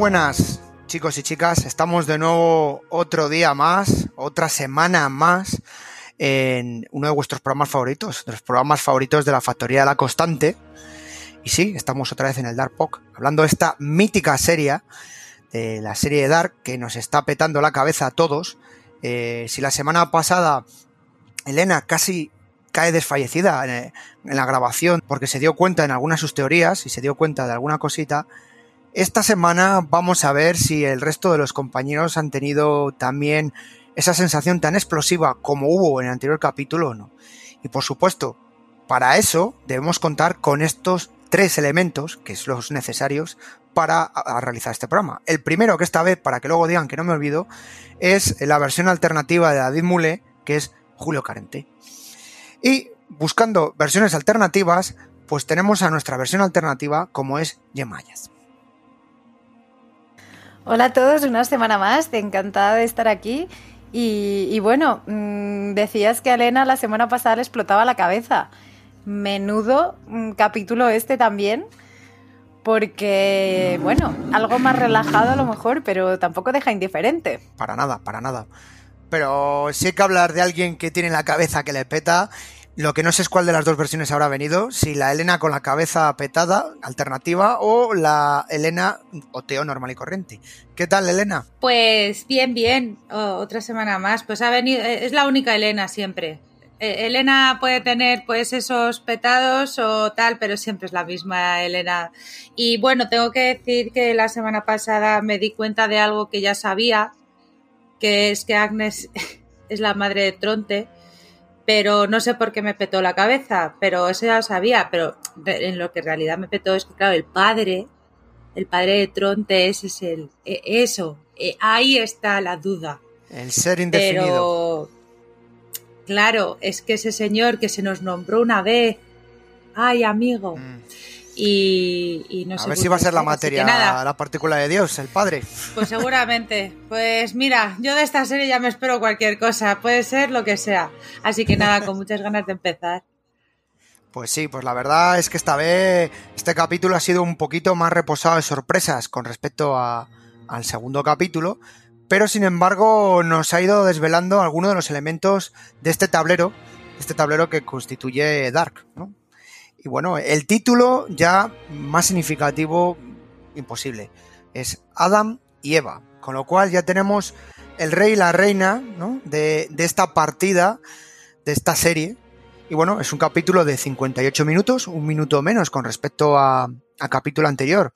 Buenas chicos y chicas, estamos de nuevo otro día más, otra semana más en uno de vuestros programas favoritos, de los programas favoritos de la Factoría de la Constante. Y sí, estamos otra vez en el Dark Pok, hablando de esta mítica serie, de la serie de Dark, que nos está petando la cabeza a todos. Eh, si la semana pasada Elena casi cae desfallecida en, en, la grabación porque se dio cuenta en algunas de sus teorías y se dio cuenta de alguna cosita, esta semana vamos a ver si el resto de los compañeros han tenido también esa sensación tan explosiva como hubo en el anterior capítulo o no. Y por supuesto, para eso debemos contar con estos tres elementos, que son los necesarios para realizar este programa. El primero, que esta vez, para que luego digan que no me olvido, es la versión alternativa de David Mule, que es Julio Carente. Y buscando versiones alternativas, pues tenemos a nuestra versión alternativa como es Yemayas. Hola a todos, una semana más, encantada de estar aquí. Y, bueno, mmm, decías que a Elena la semana pasada le explotaba la cabeza. Menudo mmm, capítulo este también, porque, bueno, algo más relajado a lo mejor, pero tampoco deja indiferente. Para nada, para nada. Pero sí hay que hablar de alguien que tiene la cabeza que le peta lo que no sé es cuál de las dos versiones habrá venido, si la Elena con la cabeza petada, alternativa, o la Elena Oteo normal y corriente. ¿Qué tal, Elena? Pues bien, bien. Otra semana más. Pues ha venido, es la única Elena siempre. Eh, Elena puede tener pues esos petados o tal, pero siempre es la misma Elena. Y bueno, tengo que decir que la semana pasada me di cuenta de algo que ya sabía, que es que Agnes es la madre de Tronte pero no sé por qué me petó la cabeza, pero eso ya lo sabía, pero en lo que en realidad me petó es que, claro, el padre, el padre de Tronte, ese es el, eso, ahí está la duda. El ser indefinido. Pero, claro, es que ese señor que se nos nombró una vez, ay, amigo. Mm. Y, y, no a sé ver si va a ser la materia, nada. la partícula de Dios, el Padre. Pues seguramente. Pues mira, yo de esta serie ya me espero cualquier cosa, puede ser lo que sea. Así que nada, con muchas ganas de empezar. Pues sí, pues la verdad es que esta vez este capítulo ha sido un poquito más reposado de sorpresas con respecto a, al segundo capítulo, pero sin embargo nos ha ido desvelando algunos de los elementos de este tablero, este tablero que constituye Dark, ¿no? Y bueno, el título ya más significativo imposible. Es Adam y Eva. Con lo cual ya tenemos el rey y la reina ¿no? de, de, esta partida, de esta serie. Y bueno, es un capítulo de 58 minutos, un minuto menos con respecto a, a capítulo anterior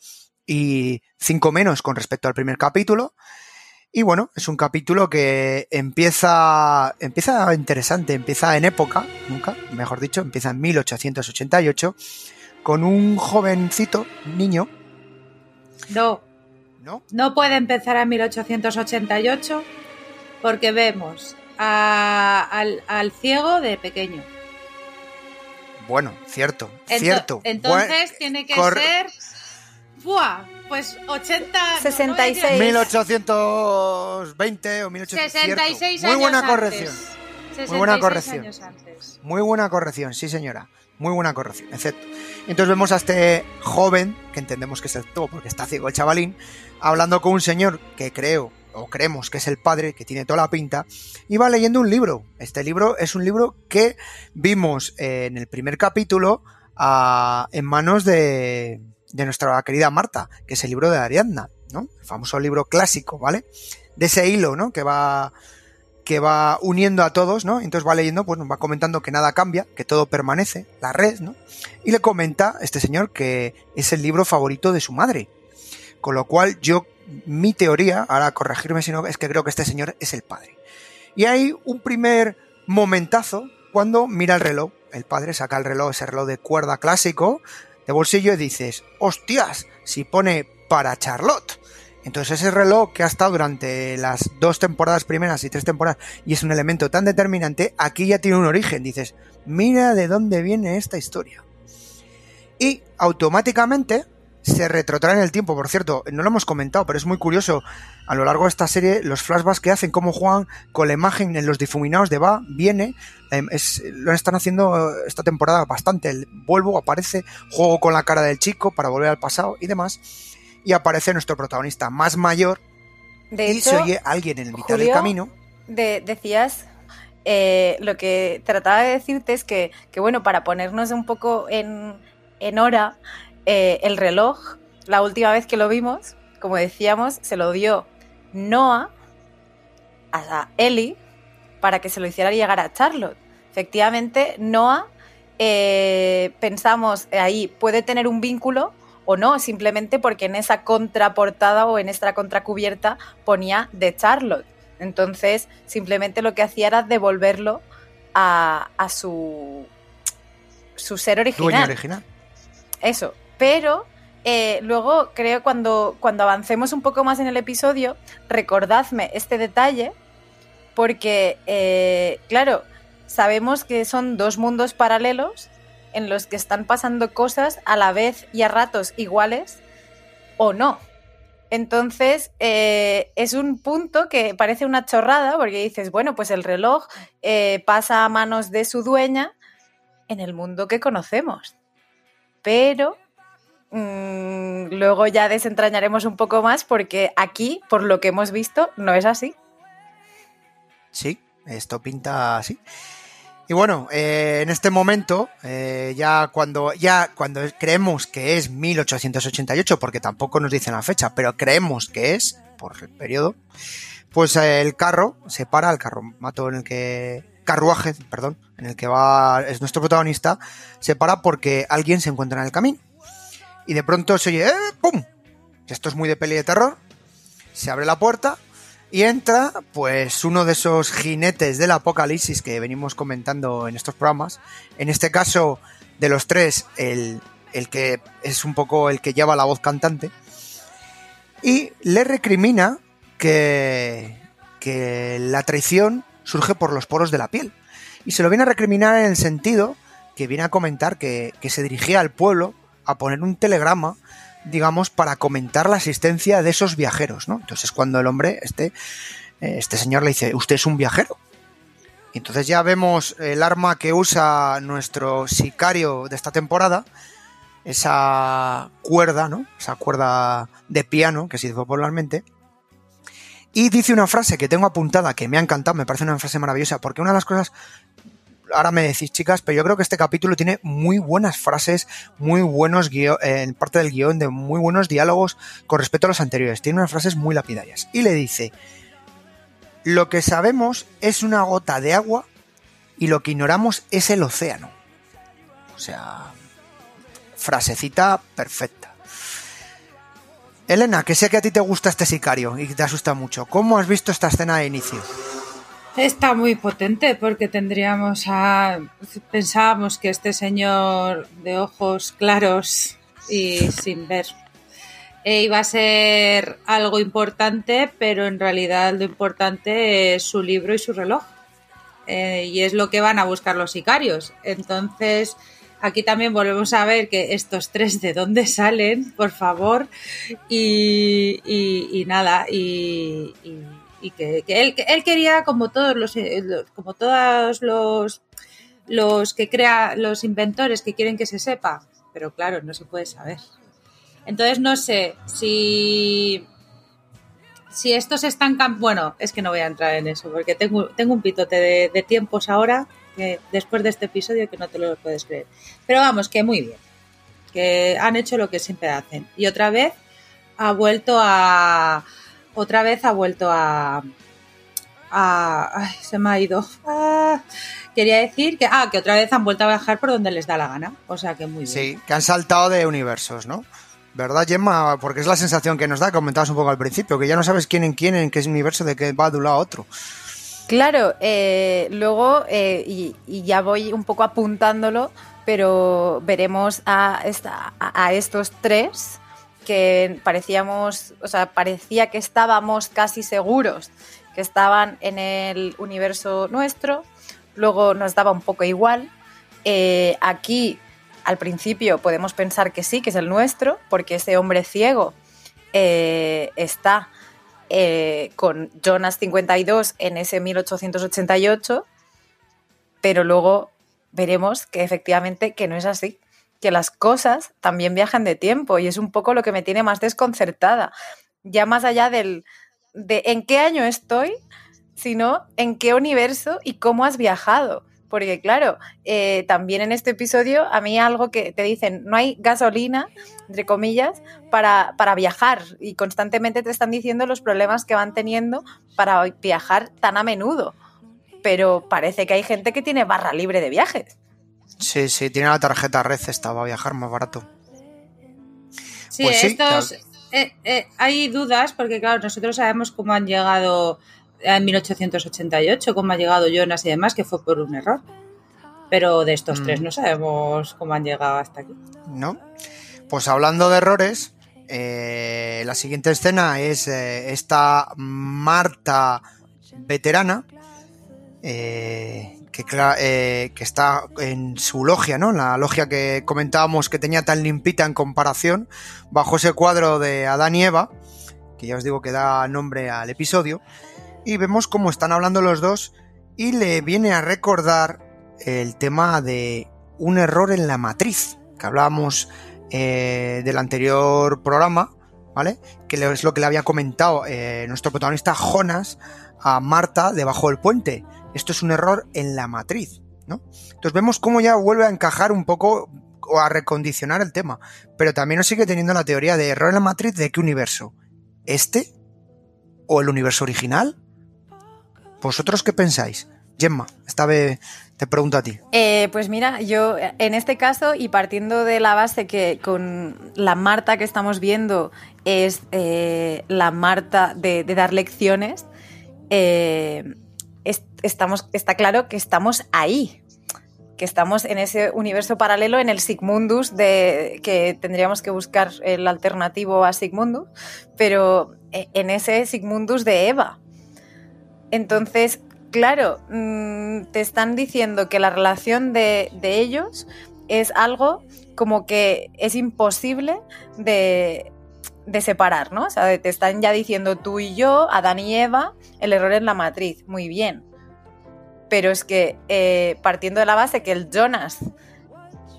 y cinco menos con respecto al primer capítulo. Y bueno, es un capítulo que empieza, empieza interesante, empieza en época, nunca, mejor dicho, empieza en 1888, con un jovencito, un niño. No. ¿No? No puede empezar en 1888 porque vemos a, al, al, ciego de pequeño. Bueno, cierto, Ento cierto. Entonces bueno, tiene que ser... ¡Buah! Pues 80... 66. 1820 o 1866. 66 Muy buena años corrección. Antes. Muy buena corrección. Años antes. Muy buena corrección, sí señora. Muy buena corrección, excepto. Entonces vemos a este joven, que entendemos que es el todo porque está ciego el chavalín, hablando con un señor que creo o creemos que es el padre, que tiene toda la pinta, y va leyendo un libro. Este libro es un libro que vimos en el primer capítulo a, en manos de, de nuestra querida Marta, que es el libro de Ariadna, ¿no? El famoso libro clásico, ¿vale? De ese hilo, ¿no? Que va que va uniendo a todos, ¿no? Entonces va leyendo, pues nos va comentando que nada cambia, que todo permanece, la red, ¿no? Y le comenta este señor que es el libro favorito de su madre. Con lo cual yo, mi teoría, ahora corregirme si no, es que creo que este señor es el padre. Y hay un primer momentazo cuando mira el reloj. El padre saca el reloj, ese reloj de cuerda clásico, de bolsillo y dices, hostias, si pone para Charlotte. Entonces ese reloj que ha estado durante las dos temporadas primeras y tres temporadas y es un elemento tan determinante, aquí ya tiene un origen. Dices, mira de dónde viene esta historia. Y automáticamente se retrotrae en el tiempo, por cierto, no lo hemos comentado, pero es muy curioso a lo largo de esta serie los flashbacks que hacen, cómo juegan con la imagen en los difuminados de va, viene, eh, es, lo están haciendo esta temporada bastante, el vuelvo, aparece, juego con la cara del chico para volver al pasado y demás. y aparece nuestro protagonista más mayor De y hecho, se oye alguien en el mitad del camino. de- decías, eh, lo que trataba de decirte es que, que, bueno, para ponernos un poco en, en hora, eh, el reloj, la última vez que lo vimos, como decíamos, se lo dio Noah a Ellie para que se lo hiciera llegar a Charlotte. Efectivamente, Noah, eh, pensamos ahí, puede tener un vínculo o no, simplemente porque en esa contraportada o en esta contracubierta ponía de Charlotte. Entonces, simplemente lo que hacía era devolverlo a, a su, su ser Dueño original. original. Eso. Pero eh, luego creo cuando, cuando avancemos un poco más en el episodio, recordadme este detalle, porque, eh, claro, sabemos que son dos mundos paralelos en los que están pasando cosas a la vez y a ratos iguales o no. Entonces, eh, es un punto que parece una chorrada, porque dices, bueno, pues el reloj pasa a manos de su dueña en el mundo que conocemos. Pero mm, luego ya desentrañaremos un poco más porque aquí, por lo que hemos visto, no es así. Sí, esto pinta así. Y bueno, eh, en este momento, eh, ya cuando ya cuando creemos que es 1888, porque tampoco nos dicen la fecha, pero creemos que es por el periodo, pues eh, el carro se para, el carromato en el que carruaje, perdón, en el que va es nuestro protagonista, se para porque alguien se encuentra en el camino. Y de pronto se oye, ¡eh! ¡pum! Esto es muy de peli de terror. Se abre la puerta y entra, pues, uno de esos jinetes del apocalipsis que venimos comentando en estos programas. En este caso, de los tres, el, el que es un poco el que lleva la voz cantante. Y le recrimina que, que la traición surge por los poros de la piel. Y se lo viene a recriminar en el sentido que viene a comentar que, que se dirigía al pueblo a poner un telegrama digamos, para comentar la asistencia de esos viajeros, ¿no? Entonces cuando el hombre, este, este señor le dice, usted es un viajero. Y entonces ya vemos el arma que usa nuestro sicario de esta temporada, esa cuerda, ¿no? Esa cuerda de piano que se dice popularmente. Y dice una frase que tengo apuntada que me ha encantado, me parece una frase maravillosa, porque una de las cosas ahora me decís, chicas, pero yo creo que este capítulo tiene muy buenas frases, muy buenos guiones, eh, en parte del guion, de muy buenos diálogos con respecto a los anteriores. Tiene unas frases muy lapidarias. Y le dice, lo que sabemos es una gota de agua y lo que ignoramos es el océano. O sea, frasecita perfecta. Elena, que sé que a ti te gusta este sicario y te asusta mucho. ¿Cómo has visto esta escena de inicio? Está muy potente porque tendríamos a... Pensábamos que este señor de ojos claros y sin ver eh, iba a ser algo importante, pero en realidad lo importante es su libro y su reloj. Eh, y es lo que van a buscar los sicarios. Entonces, aquí también volvemos a ver que estos tres de dónde salen, por favor. Y, y, nada, y y que, él, que, él, quería como todos los como todos los los que crea los inventores que quieren que se sepa pero claro no se puede saber. Entonces no sé si si estos están bueno es que no voy a entrar en eso porque tengo tengo un pitote de, de tiempos ahora que después de este episodio que no te lo puedes creer. Pero vamos que muy bien que han hecho lo que siempre hacen. Y otra vez ha vuelto a otra vez ha vuelto a. a ay, se me ha ido. Ah, quería decir que. Ah, que otra vez han vuelto a viajar por donde les da la gana. O sea que muy bien. Sí, que han saltado de universos, ¿no? ¿Verdad, Gemma? Porque es la sensación que nos da, comentabas un poco al principio, que ya no sabes quién en quién, en qué universo, de qué va de un lado a otro. Claro, eh, luego, eh, y, y, ya voy un poco apuntándolo, pero veremos a, esta, a, a estos tres que parecíamos, o sea, parecía que estábamos casi seguros que estaban en el universo nuestro, luego nos daba un poco igual. Eh, aquí, al principio, podemos pensar que sí, que es el nuestro, porque ese hombre ciego eh, está eh, con Jonas 52 en ese 1888, pero luego veremos que efectivamente que no es así que las cosas también viajan de tiempo y es un poco lo que me tiene más desconcertada. Ya más allá del de en qué año estoy, sino en qué universo y cómo has viajado. Porque claro, eh, también en este episodio a mí algo que te dicen, no hay gasolina, entre comillas, para, para viajar y constantemente te están diciendo los problemas que van teniendo para viajar tan a menudo. Pero parece que hay gente que tiene barra libre de viajes. Sí, sí, tiene la tarjeta red esta, va a viajar más barato. Sí, Pues sí, estos. claro. eh, eh, hay dudas porque, claro, nosotros sabemos cómo han llegado en 1888, cómo ha llegado Jonas y demás, que fue por un error. Pero de estos Mm. tres no sabemos cómo han llegado hasta aquí. ¿no? Pues hablando de errores, eh, la siguiente escena es esta Marta veterana eh, eh, que está en su logia, ¿no? La logia que comentábamos que tenía tan limpita en comparación, bajo ese cuadro de Adán y Eva, que ya os digo que da nombre al episodio, y vemos cómo están hablando los dos y le viene a recordar el tema de un error en la matriz, que hablábamos eh, del anterior programa, ¿vale? Que es lo que le había comentado eh, nuestro protagonista Jonas a Marta debajo del puente. Esto es un error en la matriz, ¿no? Entonces vemos cómo ya vuelve a encajar un poco o a recondicionar el tema, pero también nos sigue teniendo la teoría de error en la matriz de qué universo, este o el universo original. ¿Vosotros qué pensáis? Gemma, esta vez te pregunto a ti. Eh, pues mira, yo en este caso y partiendo de la base que con la Marta que estamos viendo es eh, la Marta de, de dar lecciones, eh, estamos, está claro que estamos ahí, que estamos en ese universo paralelo, en el Sigmundus, de, que tendríamos que buscar el alternativo a Sigmundus, pero eh, en ese Sigmundus de Eva. Entonces, claro, mm, te están diciendo que la relación de, de ellos es algo como que es imposible de, de separar, ¿no? O sea, te están ya diciendo tú y yo, Adán y Eva, el error en la matriz. Muy bien. Pero es que eh, partiendo de la base que el Jonas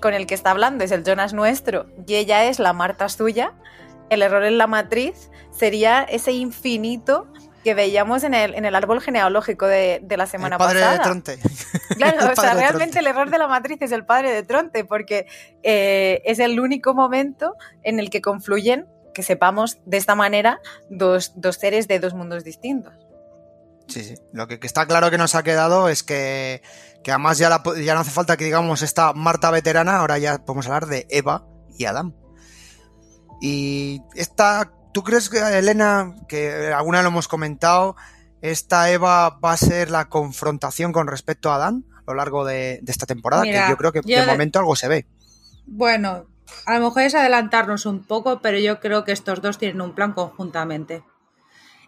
con el que está hablando es el Jonas nuestro y ella es la Marta suya, el error en la matriz sería ese infinito que veíamos en el, en el árbol genealógico de, de la semana el padre pasada. de Tronte. Claro, o sea, realmente el error de la matriz es el padre de Tronte, porque eh, es el único momento en el que confluyen, que sepamos de esta manera, dos, dos seres de dos mundos distintos. Sí, sí. Lo que, que está claro que nos ha quedado es que, que además ya, la po- ya no hace falta que digamos esta Marta veterana, ahora ya podemos hablar de Eva y Adán. Y esta, ¿tú crees que Elena, que alguna lo hemos comentado, esta Eva va a ser la confrontación con respecto a Adán a lo largo de, de esta temporada? Mira, que yo creo que yo de- momento algo se ve. Bueno, a lo mejor es adelantarnos un poco, pero yo creo que estos dos tienen un plan conjuntamente.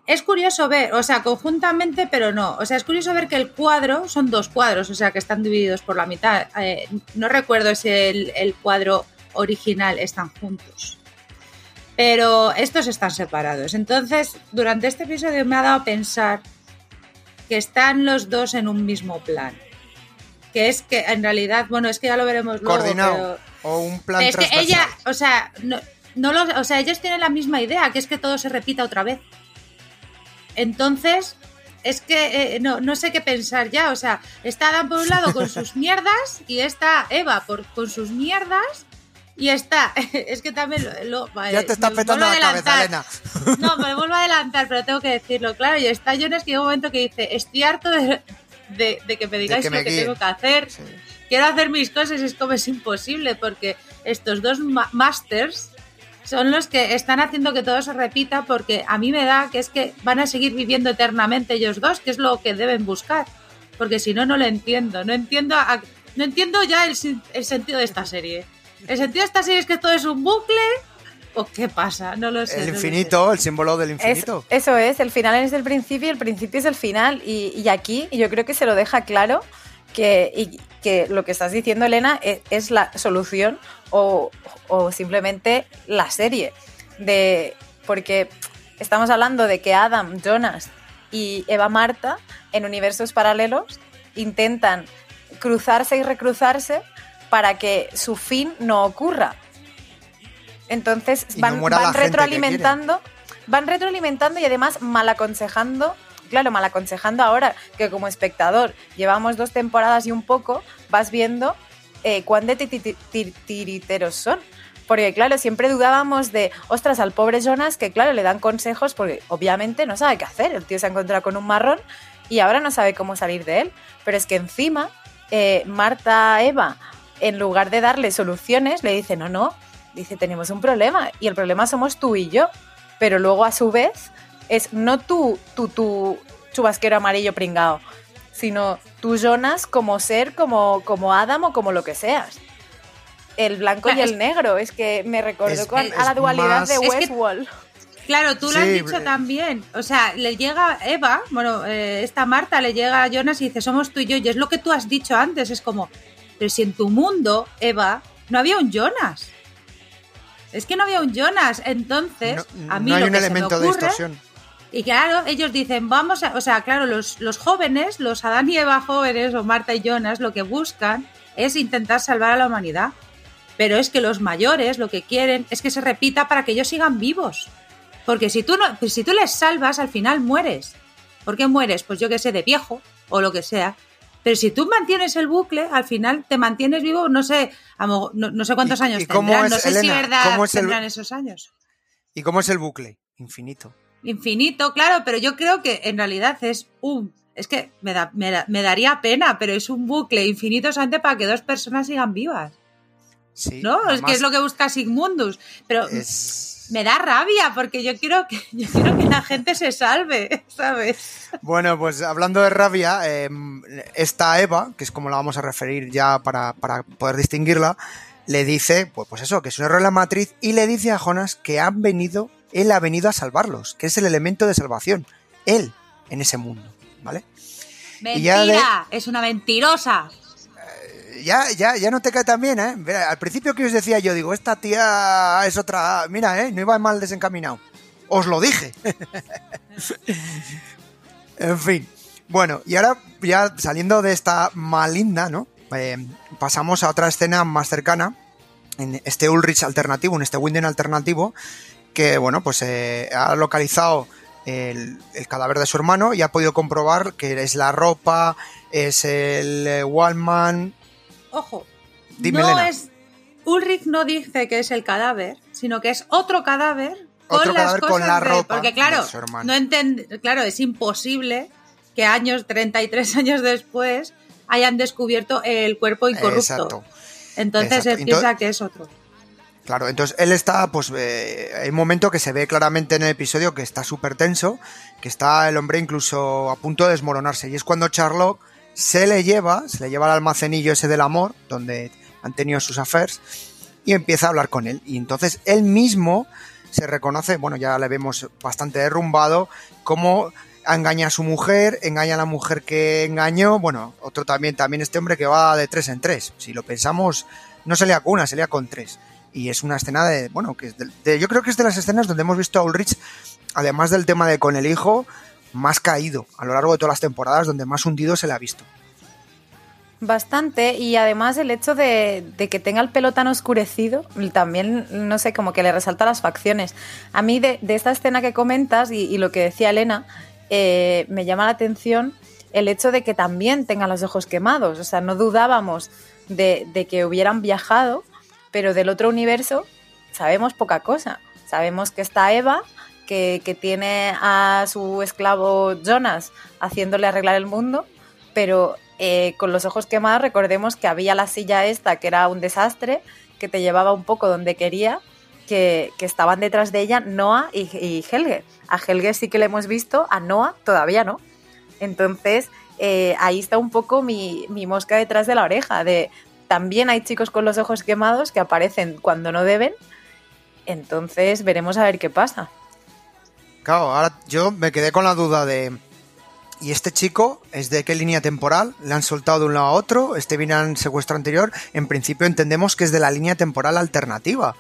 Es curioso ver, o sea, conjuntamente, pero no. O sea, es curioso ver que el cuadro son dos cuadros, o sea, que están divididos por la mitad. Eh, no recuerdo si el, el cuadro original están juntos. Pero estos están separados. Entonces, durante este episodio me ha dado a pensar que están los dos en un mismo plan. Que es que en realidad, bueno, es que ya lo veremos luego. Coordinado. pero- O un plan es que ella, o sea, no, no lo- o sea, ellos tienen la misma idea, que es que todo se repita otra vez. Entonces, es que eh, no, no sé qué pensar ya. O sea, está Adam por un lado con sus mierdas y está Eva por, con sus mierdas. Y está, es que también lo, lo- Ya te está petando la cabeza. Elena. No, me vuelvo a adelantar, pero tengo que decirlo, claro. Y está Jonas que llega un momento que dice, estoy harto de, de- de que me digáis que me lo que guíen". tengo que hacer. Sí. Quiero hacer mis cosas y es como es imposible porque estos dos ma- masters son los que están haciendo que todo se repita porque a mí me da que es que van a seguir viviendo eternamente ellos dos, que es lo que deben buscar. Porque si no, no lo entiendo. No entiendo, a- no entiendo ya el, el sentido de esta serie. El sentido de esta serie es que todo es un bucle o qué pasa, no lo sé. El no lo sé. infinito, el símbolo del Es- infinito. eso es, el final es el principio y el principio es el final. Y, y aquí yo creo que se lo deja claro que, y- que lo que estás diciendo, Elena, es, es la solución o, o simplemente la serie. De, porque estamos hablando de que Adam, Jonas y Eva Marta en universos paralelos intentan cruzarse y recruzarse para que su fin no ocurra. Entonces no van, van retroalimentando, van retroalimentando y además mal aconsejando, claro, mal aconsejando ahora que como espectador llevamos dos temporadas y un poco, vas viendo eh, cuán de ti- ti- ti- tiriteros son. Porque claro, siempre dudábamos de, ostras, al pobre Jonas, que claro, le dan consejos porque obviamente no sabe qué hacer. El tío se ha encontrado con un marrón y ahora no sabe cómo salir de él. Pero es que encima, eh, Marta Eva, en lugar de darle soluciones, le dice, no, no, dice, tenemos un problema y el problema somos tú y yo. Pero luego a su vez es no tú, tú, tú, chubasquero amarillo pringao, sino tú Jonas como ser, como, como Adam o como lo que seas. El blanco y Claro, el negro, es que me recordó Es- con- es a la dualidad más- de Es que- Westworld. Claro, tú lo has dicho eh. también. O sea, le llega Eva, bueno, eh, esta Marta le llega a Jonas y dice, somos tú y yo. Y es lo que tú has dicho antes. Es como, pero si en tu mundo, Eva, no había un Jonas. Es que no había un Jonas. Entonces, no, a mí no hay lo un que se me elemento de distorsión. Y claro, ellos dicen, vamos a, o sea, claro, los, los jóvenes, los Adán y Eva jóvenes, o Marta y Jonas, lo que buscan es intentar salvar a la humanidad. Pero es que los mayores lo que quieren es que se repita para que ellos sigan vivos. Porque si tú, no, pues si tú les salvas, al final mueres. ¿Por qué mueres? Pues yo que sé, de viejo o lo que sea. Pero si tú mantienes el bucle, al final te mantienes vivo, no sé, no, no sé cuántos ¿Y- años tendrán, no sé si verdad el- tendrán esos años. ¿Y cómo es el bucle? Infinito. Infinito, claro, pero yo creo que en realidad es un. Es que me, da- me, da- me daría pena, pero es un bucle infinito solamente para que dos personas sigan vivas. Sí, ¿No? es que es lo que busca Sigmundus. Pero es- me da rabia porque yo quiero que, yo quiero que la gente se salve, ¿sabes? Bueno, pues hablando de rabia, eh, esta Eva, que es como la vamos a referir ya para, para poder distinguirla, le dice, pues, pues eso, que es un error en la matriz, y le dice a Jonas que han venido, él ha venido a salvarlos, que es el elemento de salvación, él en ese mundo, ¿vale? Y ya Mentira, es una mentirosa. Ya, ya, ya no te cae tan bien, ¿eh? Mira, al principio que os decía yo, digo, esta tía es otra, mira, ¿eh? No iba mal desencaminado. Os lo dije. en fin. Bueno, y ahora ya saliendo de esta malinda, ¿no? Eh, pasamos a otra escena más cercana, en este Ulrich alternativo, en este Winden alternativo, que, bueno, pues eh, ha localizado el, el cadáver de su hermano y ha podido comprobar que es la ropa, es el eh, Wallman, Ojo, Dime, no Elena. es. Ulrich no dice que es el cadáver, sino que es otro cadáver con Otro las cadáver cosas con la de- ropa Porque claro, de su hermano. no entend- claro, es imposible que años, 33 años después, hayan descubierto el cuerpo incorrupto. Exacto. Entonces Exacto. él piensa Entonces- que es otro. Claro, entonces él está, pues, eh, hay un momento que se ve claramente en el episodio que está súper tenso, que está el hombre incluso a punto de desmoronarse. Y es cuando Charlotte se le lleva, se le lleva al almacenillo ese del amor, donde han tenido sus affairs, y empieza a hablar con él. Y entonces él mismo se reconoce, bueno, ya le vemos bastante derrumbado, cómo engaña a su mujer, engaña a la mujer que engañó, bueno, otro también, también este hombre que va de tres en tres. Si lo pensamos, no se lea con una, se lea con tres. Y es una escena de, bueno, que es de- yo creo que es de las escenas donde hemos visto a Ulrich, además del tema de con el hijo, más caído a lo largo de todas las temporadas, donde más hundido se le ha visto. Bastante, y además el hecho de, que tenga el pelo tan oscurecido, también, no sé, como que le resalta las facciones. A mí de, esta escena que comentas y, lo que decía Elena, eh, me llama la atención el hecho de que también tenga los ojos quemados. O sea, no dudábamos de que hubieran viajado, pero del otro universo sabemos poca cosa. Sabemos que está Eva, que, que tiene a su esclavo Jonas haciéndole arreglar el mundo, pero eh, con los ojos quemados recordemos que había la silla esta que era un desastre, que te llevaba un poco donde quería, que, que estaban detrás de ella Noah y, Helge. A Helge sí que le hemos visto, a Noah todavía no. Entonces, eh, ahí está un poco mi, mi mosca detrás de la oreja, de también hay chicos con los ojos quemados que aparecen cuando no deben, entonces veremos a ver qué pasa. Claro, ahora yo me quedé con la duda de. ¿Y este chico es de qué línea temporal? ¿Le han soltado de un lado a otro? ¿Este viene al secuestro anterior? En principio entendemos que es de la línea temporal alternativa.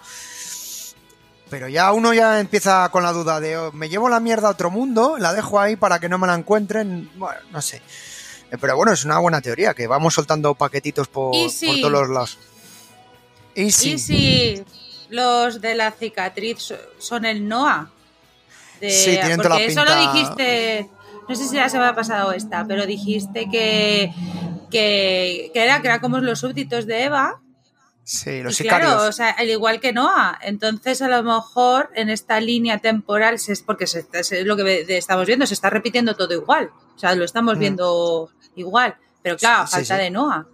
Pero ya uno ya empieza con la duda de oh, me llevo la mierda a otro mundo, la dejo ahí para que no me la encuentren. Bueno, no sé. Eh, Pero bueno, es una buena teoría, que vamos soltando paquetitos por, por todos los lados. ¿Y si los de la cicatriz son el Noah? sí, tienen toda la eso lo dijiste, no sé si ya se me ha pasado esta, pero dijiste que, que, era, que era como los súbditos de Eva. Sí, los y Claro, o sea, al igual que Noah. Entonces, a lo mejor en esta línea temporal, es porque se, es lo que estamos viendo, se está repitiendo todo igual. O sea, lo estamos mm. viendo igual. Pero claro, falta de Noah.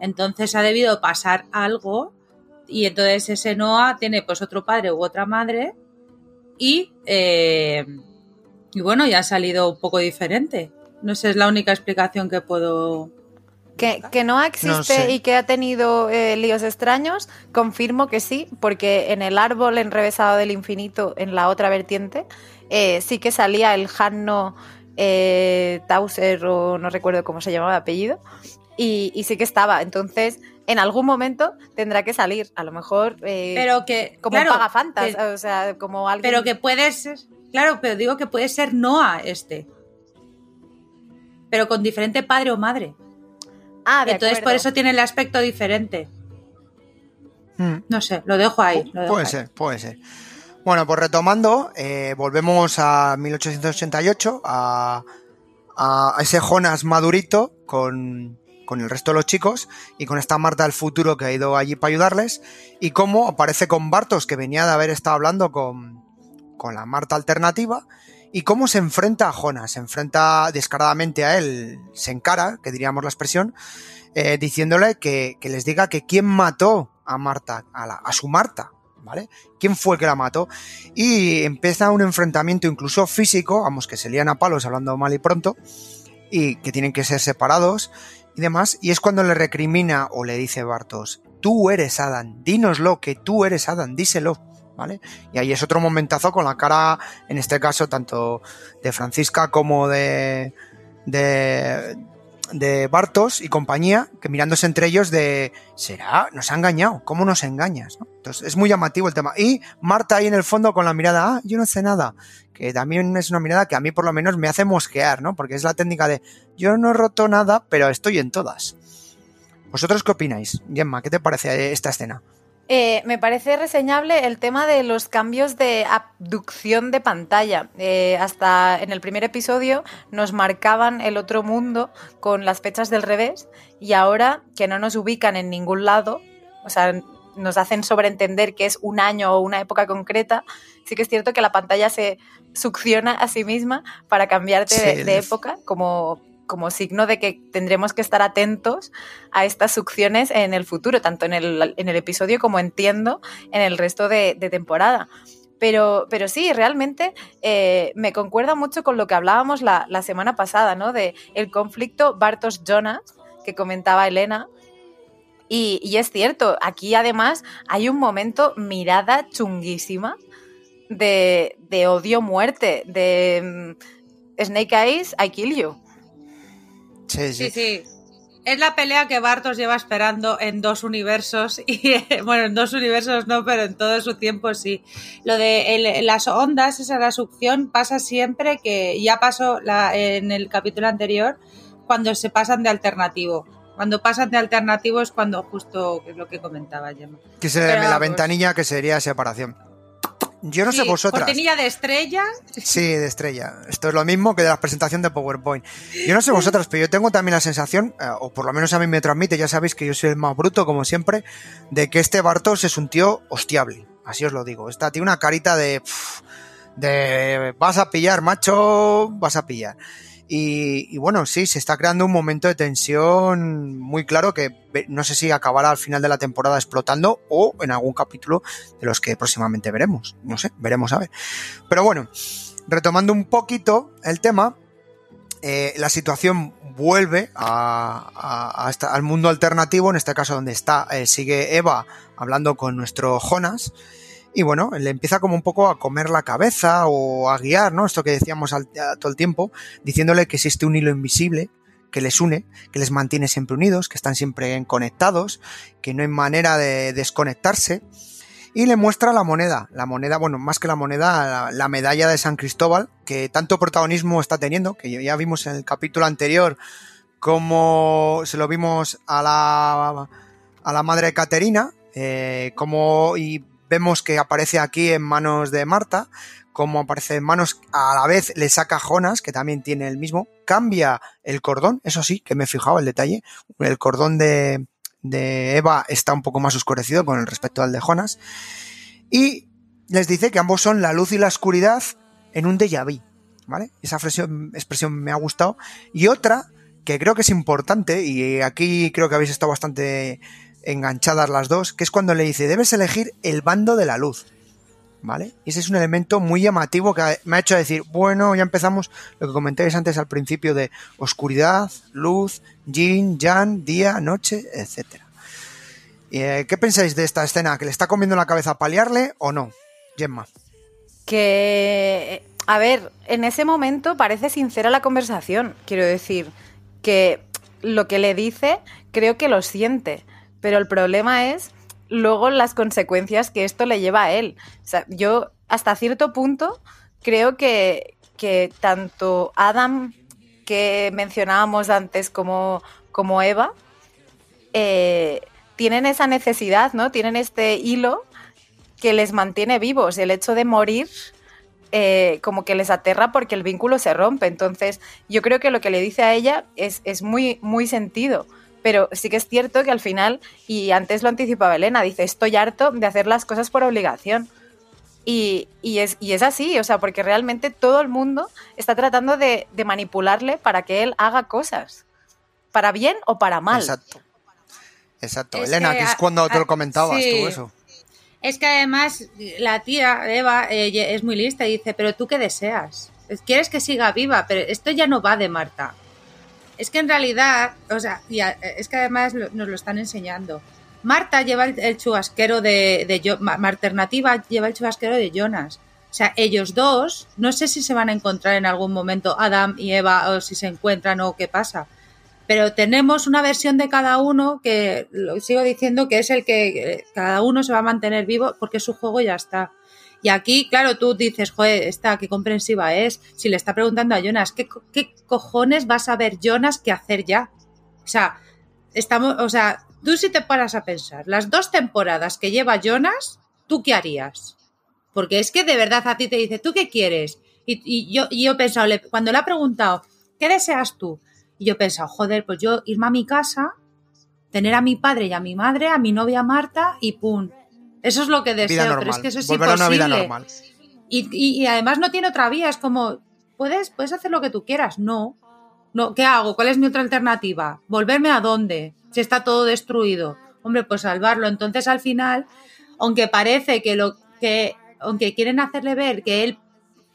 Entonces ha debido pasar algo y entonces ese Noah tiene pues otro padre u otra madre y, eh, y bueno, ya ha salido un poco diferente. No sé, es la única explicación que puedo... Que, que no existe y que ha tenido eh, líos extraños, confirmo que sí, porque en el árbol enrevesado del infinito, en la otra vertiente, eh, sí que salía el Hanno Tauser, o no recuerdo cómo se llamaba el apellido, y, sí que estaba. Entonces, en algún momento tendrá que salir. A lo mejor. Eh, pero que. Como claro, pagafantas. o sea, como alguien. Pero que puede ser. Claro, pero digo que puede ser Noah este. Pero con diferente padre o madre. Ah, de Entonces, por eso tiene el aspecto diferente. Hmm. No sé, lo dejo ahí. puede ser, puede ser. Bueno, pues retomando, eh, volvemos a 1888, a, a ese Jonas madurito con, con el resto de los chicos y con esta Marta del futuro que ha ido allí para ayudarles y cómo aparece con Bartos que venía de haber estado hablando con, con la Marta alternativa y cómo se enfrenta a Jonas, se enfrenta descaradamente a él, se encara, que diríamos la expresión, eh, diciéndole que, les diga que quién mató a Marta, a, a su Marta, ¿vale? ¿Quién fue que la mató? Y empieza un enfrentamiento incluso físico, vamos, que se lían a palos hablando mal y pronto, y que tienen que ser separados, y demás, y es cuando le recrimina o le dice Bartos, tú eres Adam, dínoslo, que tú eres Adam, díselo, Y ahí es otro momentazo con la cara, en este caso, tanto de Francisca como de, de, de Bartos y compañía, que mirándose entre ellos de, ¿será? Nos ha engañado, ¿cómo nos engañas? Entonces es muy llamativo el tema. Y Marta ahí en el fondo con la mirada, ah, yo no sé nada, que también es una mirada que a mí por lo menos me hace mosquear, ¿no? Porque es la técnica de, yo no he roto nada, pero estoy en todas. ¿Vosotros qué opináis? Gemma, ¿qué te parece esta escena? Eh, me parece reseñable el tema de los cambios de abducción de pantalla. Eh, hasta en el primer episodio nos marcaban el otro mundo con las fechas del revés y ahora que no nos ubican en ningún lado, o sea, nos hacen sobreentender que es un año o una época concreta, sí que es cierto que la pantalla se succiona a sí misma para cambiarte de época, como como signo de que tendremos que estar atentos a estas succiones en el futuro, tanto en el, episodio como entiendo en el resto de, temporada. Pero, pero, sí, realmente eh, me concuerda mucho con lo que hablábamos la, semana pasada, ¿no? De el conflicto Bartos-Jonas, que comentaba Elena. Y, y, es cierto, aquí además hay un momento mirada chunguísima de, de odio-muerte, de mm, Snake Eyes, I kill you. Sí, sí. Es la pelea que Bartos lleva esperando en dos universos y bueno, en dos universos no, pero en todo su tiempo sí. Lo de las ondas, esa la succión, pasa siempre que ya pasó la, en el capítulo anterior cuando se pasan de alternativo. Cuando pasan de alternativo es cuando justo es lo que comentaba Gemma. Que se la ventanilla que sería separación. Yo no sé vosotras. ¿Cortinilla de estrella? Sí, de estrella. Esto es lo mismo que de la presentación de PowerPoint. Yo no sé vosotras, pero yo tengo también la sensación, eh, o por lo menos a mí me transmite, ya sabéis que yo soy el más bruto, como siempre, de que este Bartos es un tío hostiable. Así os lo digo. Esta tiene una carita de. de. vas a pillar, macho, vas a pillar. Y, bueno, sí, se está creando un momento de tensión muy claro que no sé si acabará al final de la temporada explotando o en algún capítulo de los que próximamente veremos. No sé, veremos a ver. Pero bueno, retomando un poquito el tema, eh, la situación vuelve al mundo alternativo, en este caso donde está, eh, sigue Eva hablando con nuestro Jonas y bueno, le empieza como un poco a comer la cabeza o a guiar, ¿no? Esto que decíamos todo el tiempo, diciéndole que existe un hilo invisible que les une, que les mantiene siempre unidos, que están siempre conectados, que no hay manera de desconectarse. Y le muestra la moneda, la moneda, bueno, más que la moneda, la, medalla de San Cristóbal, que tanto protagonismo está teniendo, que ya vimos en el capítulo anterior como se lo vimos a la, a la madre Caterina, eh, como, vemos que aparece aquí en manos de Marta, como aparece en manos, a la vez le saca Jonas, que también tiene el mismo, cambia el cordón, eso sí, que me he fijado el detalle, el cordón de, de Eva está un poco más oscurecido con respecto al de Jonas, y les dice que ambos son la luz y la oscuridad en un déjà vu, ¿vale? Esa expresión me ha gustado. Y otra, que creo que es importante, y aquí creo que habéis estado bastante enganchadas las dos, que es cuando le dice, debes elegir el bando de la luz. ¿Vale? Y ese es un elemento muy llamativo que me ha hecho decir, bueno, ya empezamos lo que comentéis antes al principio de oscuridad, luz, yin, yang, día, noche, etc. Eh, ¿Qué pensáis de esta escena? ¿Que le está comiendo la cabeza a paliarle o no? Gemma. Que, a ver, en ese momento parece sincera la conversación, quiero decir, que lo que le dice creo que lo siente, pero el problema es luego las consecuencias que esto le lleva a él. O sea, yo hasta cierto punto creo que, que tanto Adam, que mencionábamos antes, como, como Eva, eh, tienen esa necesidad, ¿no? Tienen este hilo que les mantiene vivos. El hecho de morir eh, como que les aterra porque el vínculo se rompe. Entonces, yo creo que lo que le dice a ella es, es muy, muy sentido. Pero sí que es cierto que al final, y antes lo anticipaba Elena, dice, estoy harto de hacer las cosas por obligación. Y, es, es, así, o sea, porque realmente todo el mundo está tratando de, manipularle para que él haga cosas, para bien o para mal. Exacto. Exacto. Elena, que, es cuando te lo comentabas tú eso. Es que además la tía Eva es muy lista y dice, pero tú qué deseas? ¿Quieres que siga viva? Pero esto ya no va de Marta. Es que en realidad, o sea, es que además nos lo están enseñando. Marta lleva el, chubasquero de, de Alternativa lleva el chubasquero de Jonas. O sea, ellos dos, no sé si se van a encontrar en algún momento, Adam y Eva, o si se encuentran o qué pasa. Pero tenemos una versión de cada uno que lo sigo diciendo que es el que cada uno se va a mantener vivo porque su juego ya está. Y aquí, claro, tú dices, joder, esta, qué comprensiva es. Si le está preguntando a Jonas, ¿qué, cojones vas a ver Jonas que hacer ya? O sea, estamos, o sea, tú si te paras a pensar, las dos temporadas que lleva Jonas, ¿tú qué harías? Porque es que de verdad a ti te dice, ¿tú qué quieres? Y, yo, y yo he pensado, cuando le ha preguntado, ¿qué deseas tú? Y yo he pensado, joder, pues yo irme a mi casa, tener a mi padre y a mi madre, a mi novia Marta y pum, eso es lo que deseo, pero es que eso es imposible. vida normal. Y, además no tiene otra vía, es como, ¿puedes, puedes hacer lo que tú quieras. No. No, ¿qué hago? ¿Cuál es mi otra alternativa? ¿Volverme a dónde? Si está todo destruido. Hombre, pues salvarlo. Entonces, al final, aunque parece que lo que, aunque quieren hacerle ver que él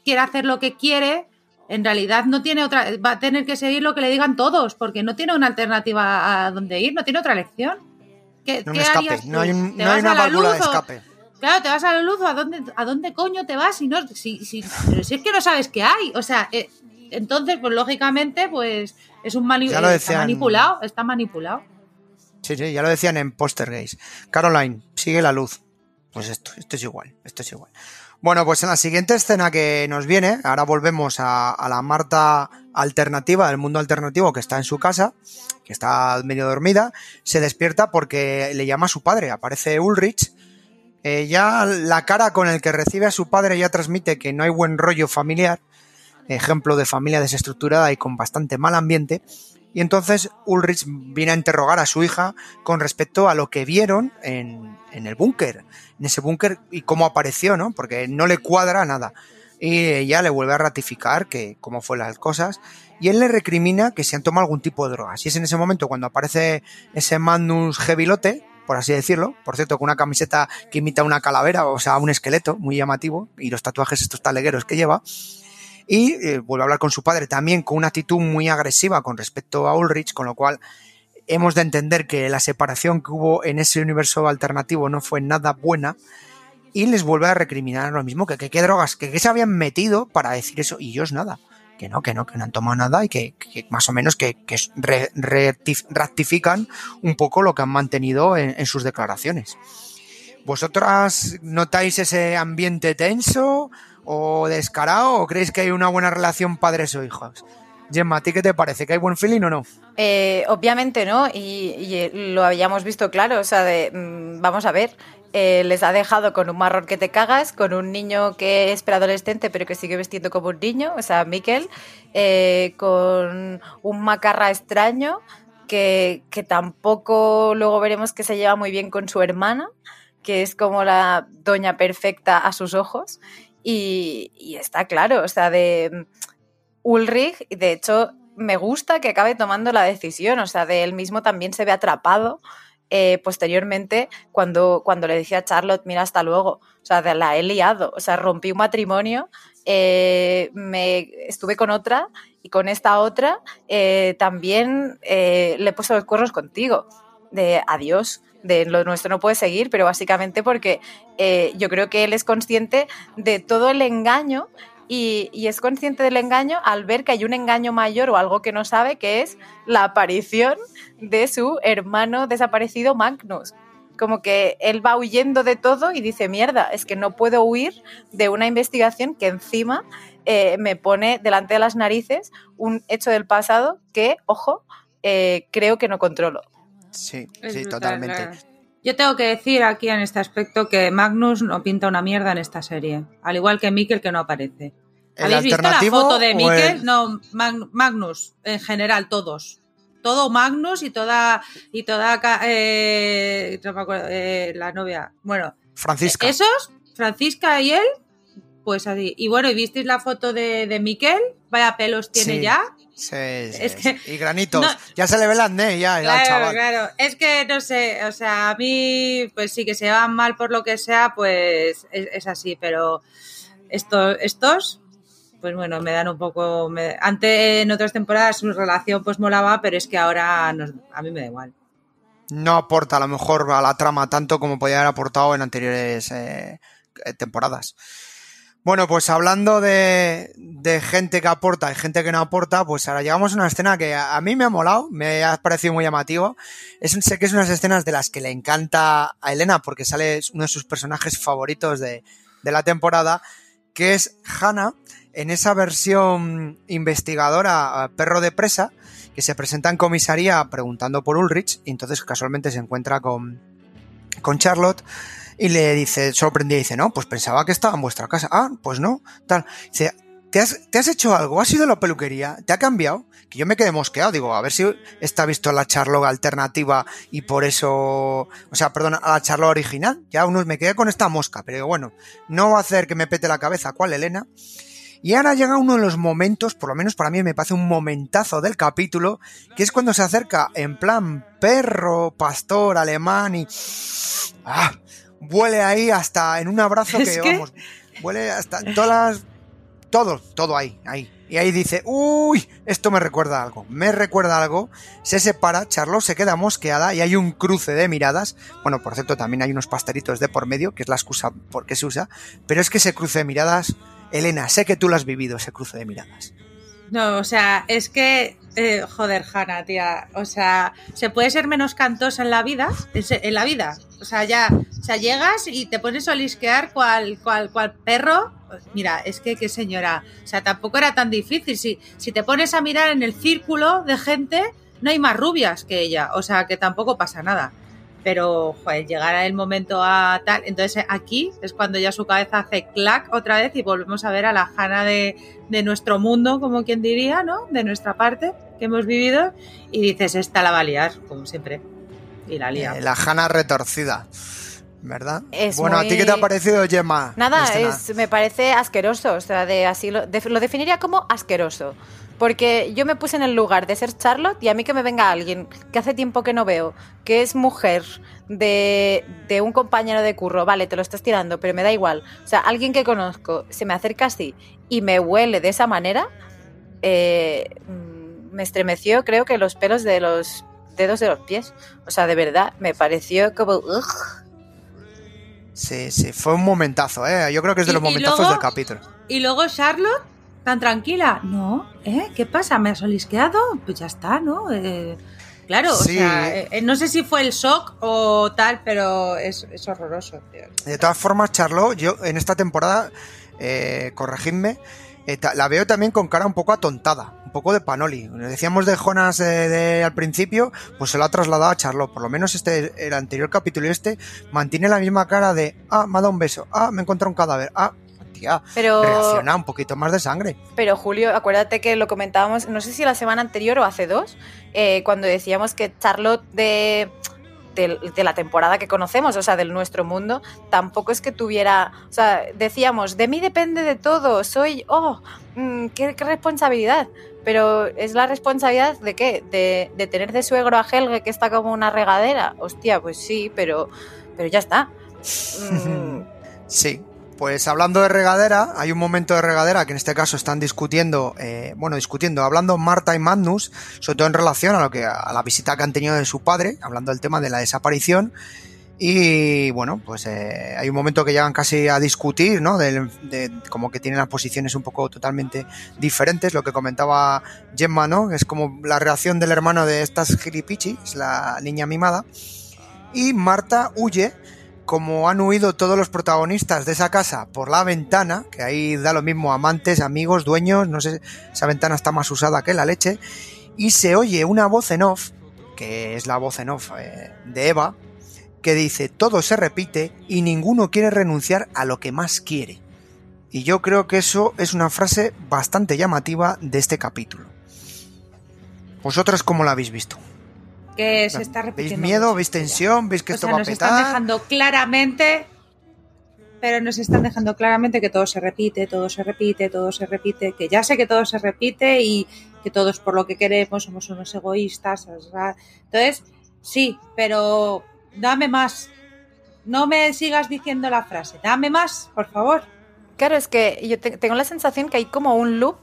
quiere hacer lo que quiere, en realidad no tiene otra, va a tener que seguir lo que le digan todos, porque no tiene una alternativa a dónde ir, no tiene otra elección. ¿Qué, no, no hay, una válvula de escape. Claro, te vas a la luz o a dónde, a dónde coño te vas si no, si, si, pero si es que no sabes qué hay. O sea, eh, entonces, pues lógicamente, pues es un está manipulado, está manipulado. Sí, sí, ya lo decían en Postergaze. Caroline, sigue la luz. Pues esto, esto es igual, esto es igual. Bueno, pues en la siguiente escena que nos viene, ahora volvemos a, la Marta alternativa, del mundo alternativo que está en su casa, que está medio dormida, se despierta porque le llama a su padre, aparece Ulrich. Eh, ya la cara con el que recibe a su padre ya transmite que no hay buen rollo familiar, ejemplo de familia desestructurada y con bastante mal ambiente. Y entonces Ulrich viene a interrogar a su hija con respecto a lo que vieron en, en el búnker, en ese búnker y cómo apareció, ¿no? Porque no le cuadra nada. Y ella le vuelve a ratificar que cómo fue las cosas y él le recrimina que se han tomado algún tipo de drogas. Y es en ese momento cuando aparece ese Magnus Hevilote, por así decirlo, por cierto, con una camiseta que imita una calavera, o sea, un esqueleto muy llamativo, y los tatuajes estos talegueros que lleva. Y eh, vuelve a hablar con su padre también con una actitud muy agresiva con respecto a Ulrich, con lo cual hemos de entender que la separación que hubo en ese universo alternativo no fue nada buena y les vuelve a recriminar lo mismo, que qué drogas, que qué se habían metido para decir eso y ellos nada, que no, que no, que no han tomado nada y que, más o menos que, rectifican un poco lo que han mantenido en, sus declaraciones. ¿Vosotras notáis ese ambiente tenso o descarado o creéis que hay una buena relación padres o hijos? Gemma, ¿a ti qué te parece? ¿Que hay buen feeling o no? Eh, obviamente no, y, y, eh, lo habíamos visto claro, o sea, de, mmm, vamos a ver, eh, les ha dejado con un marrón que te cagas, con un niño que es preadolescente pero que sigue vestiendo como un niño, o sea, Miquel, eh, con un macarra extraño que, que, tampoco luego veremos que se lleva muy bien con su hermana, que es como la doña perfecta a sus ojos, y, y está claro, o sea, de Ulrich, de hecho, me gusta que acabe tomando la decisión, o sea, de él mismo también se ve atrapado eh, posteriormente cuando, cuando le decía a Charlotte, mira, hasta luego, o sea, la he liado, o sea, rompí un matrimonio, eh, me estuve con otra y con esta otra eh, también le he puesto los cuernos contigo, de adiós. De lo nuestro no puede seguir, pero básicamente porque yo creo que él es consciente de todo el engaño y, y, es consciente del engaño al ver que hay un engaño mayor o algo que no sabe, que es la aparición de su hermano desaparecido Magnus. Como que él va huyendo de todo y dice, mierda, es que no puedo huir de una investigación que encima eh, me pone delante de las narices un hecho del pasado que, ojo, eh, creo que no controlo. Sí, sí, totalmente. Yo tengo que decir aquí en este aspecto que Magnus no pinta una mierda en esta serie, al igual que Mikkel que no aparece. ¿Habéis visto la foto de Mikkel? El... No, Magnus, en general, todos. Todo Magnus y toda y toda eh, no me acuerdo, eh, la novia. Bueno, Francisca. Esos, Francisca y él, pues así. Y bueno, ¿y visteis la foto de, de Miquel? Vaya pelos tiene sí. ya. Sí, sí, es que, y granitos. No, ya se le ve el acné ya, claro, chaval. Claro, es que no sé, o sea, a mí, pues sí, que se llevan mal por lo que sea, pues es, es así, pero estos, estos, pues bueno, me dan un poco. Me, antes, en otras temporadas, su relación pues molaba, pero es que ahora nos, a mí me da igual. No aporta a lo mejor a la trama tanto como podía haber aportado en anteriores eh, temporadas. Bueno, pues hablando de, de, gente que aporta y gente que no aporta, pues ahora llegamos a una escena que a, mí me ha molado, me ha parecido muy llamativo. Es, sé que es unas escenas de las que le encanta a Elena porque sale uno de sus personajes favoritos de, de la temporada, que es Hannah, en esa versión investigadora perro de presa, que se presenta en comisaría preguntando por Ulrich, y entonces casualmente se encuentra con, con Charlotte y le dice, sorprendida, dice, no, pues pensaba que estaba en vuestra casa. Ah, pues no, tal. Dice, ¿te has, ¿te has hecho algo? ¿Has ido a la peluquería? ¿Te ha cambiado? Que yo me quedé mosqueado, digo, a ver si está visto la Charlotte alternativa y por eso, o sea, perdón, a la Charlotte original. Ya uno me quedé con esta mosca, pero bueno, no va a hacer que me pete la cabeza, ¿cuál, Elena? Y ahora llega uno de los momentos, por lo menos para mí me parece un momentazo del capítulo, que es cuando se acerca en plan perro, pastor, alemán y... ¡Ah! Huele ahí hasta en un abrazo que, que... vamos, huele hasta todas las... Todo, todo ahí, ahí. Y ahí dice, uy, esto me recuerda algo, me recuerda algo. Se separa, Charlotte se queda mosqueada y hay un cruce de miradas. Bueno, por cierto, también hay unos pastelitos de por medio, que es la excusa por qué se usa. Pero es que ese cruce de miradas Elena, sé que tú lo has vivido, ese cruce de miradas. No, o sea, es que, eh, joder, Hanna, tía, o sea, ¿se puede ser menos cantosa en la vida? En la vida, o sea, ya, o sea, llegas y te pones a olisquear cual, cual, cual perro. Mira, es que, qué señora, o sea, tampoco era tan difícil. Si, si te pones a mirar en el círculo de gente, no hay más rubias que ella, o sea, que tampoco pasa nada pero llegará el momento a tal. Entonces aquí es cuando ya su cabeza hace clac otra vez y volvemos a ver a la Hanna de, nuestro mundo, como quien diría, ¿no? De nuestra parte que hemos vivido. Y dices, esta la va a liar, como siempre. Y la lía. Eh, la Hanna retorcida. ¿Verdad? Es bueno, muy... ¿a ti qué te ha parecido, Gemma? Nada, es, me parece asqueroso. O sea, de así lo, de, lo definiría como asqueroso. Porque yo me puse en el lugar de ser Charlotte y a mí que me venga alguien que hace tiempo que no veo, que es mujer de, de, un compañero de curro, vale, te lo estás tirando, pero me da igual. O sea, alguien que conozco se me acerca así y me huele de esa manera, eh, me estremeció creo que los pelos de los dedos de los pies. O sea, de verdad, me pareció como... Ugh. Sí, sí, fue un momentazo, ¿eh? Yo creo que es de los momentazos luego, del capítulo. Y luego Charlotte tan tranquila. No, ¿eh? ¿Qué pasa? ¿Me has olisqueado? Pues ya está, ¿no? Eh, claro, sí. o sea, eh, no sé si fue el shock o tal, pero es, es horroroso. Tío. De todas formas, Charlo, yo en esta temporada, eh, corregidme, eh, la veo también con cara un poco atontada, poco de panoli. Decíamos de Jonas eh, al principio, pues se lo ha trasladado a Charlotte. Por lo menos este, el anterior capítulo y este mantiene la misma cara de, ah, me ha dado un beso, ah, me encontrado un cadáver, ah, tía, pero, reacciona un poquito más de sangre. Pero Julio, acuérdate que lo comentábamos, no sé si la semana anterior o hace dos, eh, cuando decíamos que Charlotte de de, la temporada que conocemos, o sea, del nuestro mundo, tampoco es que tuviera, o sea, decíamos, de mí depende de todo, soy, oh, mm, qué, responsabilidad, pero es la responsabilidad de qué, de, tener de suegro a Helge que está como una regadera, hostia, pues sí, pero, pero ya está. Sí, pues hablando de regadera, hay un momento de regadera que en este caso están discutiendo, eh, bueno, discutiendo, hablando Marta y Magnus, sobre todo en relación a lo que a la visita que han tenido de su padre, hablando del tema de la desaparición. Y bueno, pues eh, hay un momento que llegan casi a discutir, ¿no? De, como que tienen las posiciones un poco totalmente diferentes, lo que comentaba Gemma, ¿no? Es como la reacción del hermano de estas gilipichi, es la niña mimada. Y Marta huye como han huido todos los protagonistas de esa casa por la ventana, que ahí da lo mismo amantes, amigos, dueños, no sé, esa ventana está más usada que la leche, y se oye una voz en off, que es la voz en off eh, de Eva, que dice, todo se repite y ninguno quiere renunciar a lo que más quiere. Y yo creo que eso es una frase bastante llamativa de este capítulo. ¿Vosotras cómo la habéis visto? que se está repitiendo. ¿Veis miedo? ¿Veis tensión? ¿Veis que esto va a petar? Nos están dejando claramente, pero nos están dejando claramente que todo se repite, todo se repite, todo se repite, que ya sé que todo se repite y que todos por lo que queremos somos unos egoístas. Entonces, sí, pero dame más. No me sigas diciendo la frase, dame más, por favor. Claro, es que yo tengo la sensación que hay como un loop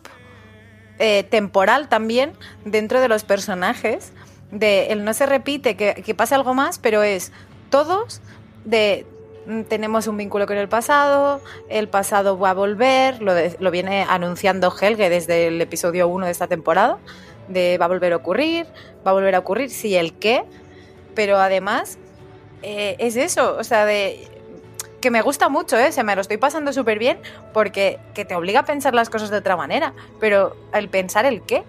eh, temporal también dentro de los personajes de el no se repite, que, que pase algo más, pero es todos de mm, tenemos un vínculo con el pasado, el pasado va a volver, lo, lo viene anunciando Helge desde el episodio 1 de esta temporada, de va a volver a ocurrir, va a volver a ocurrir, sí, el qué, pero además eh, es eso, o sea, de que me gusta mucho, ¿eh? se me lo estoy pasando súper bien porque que te obliga a pensar las cosas de otra manera, pero el pensar el qué,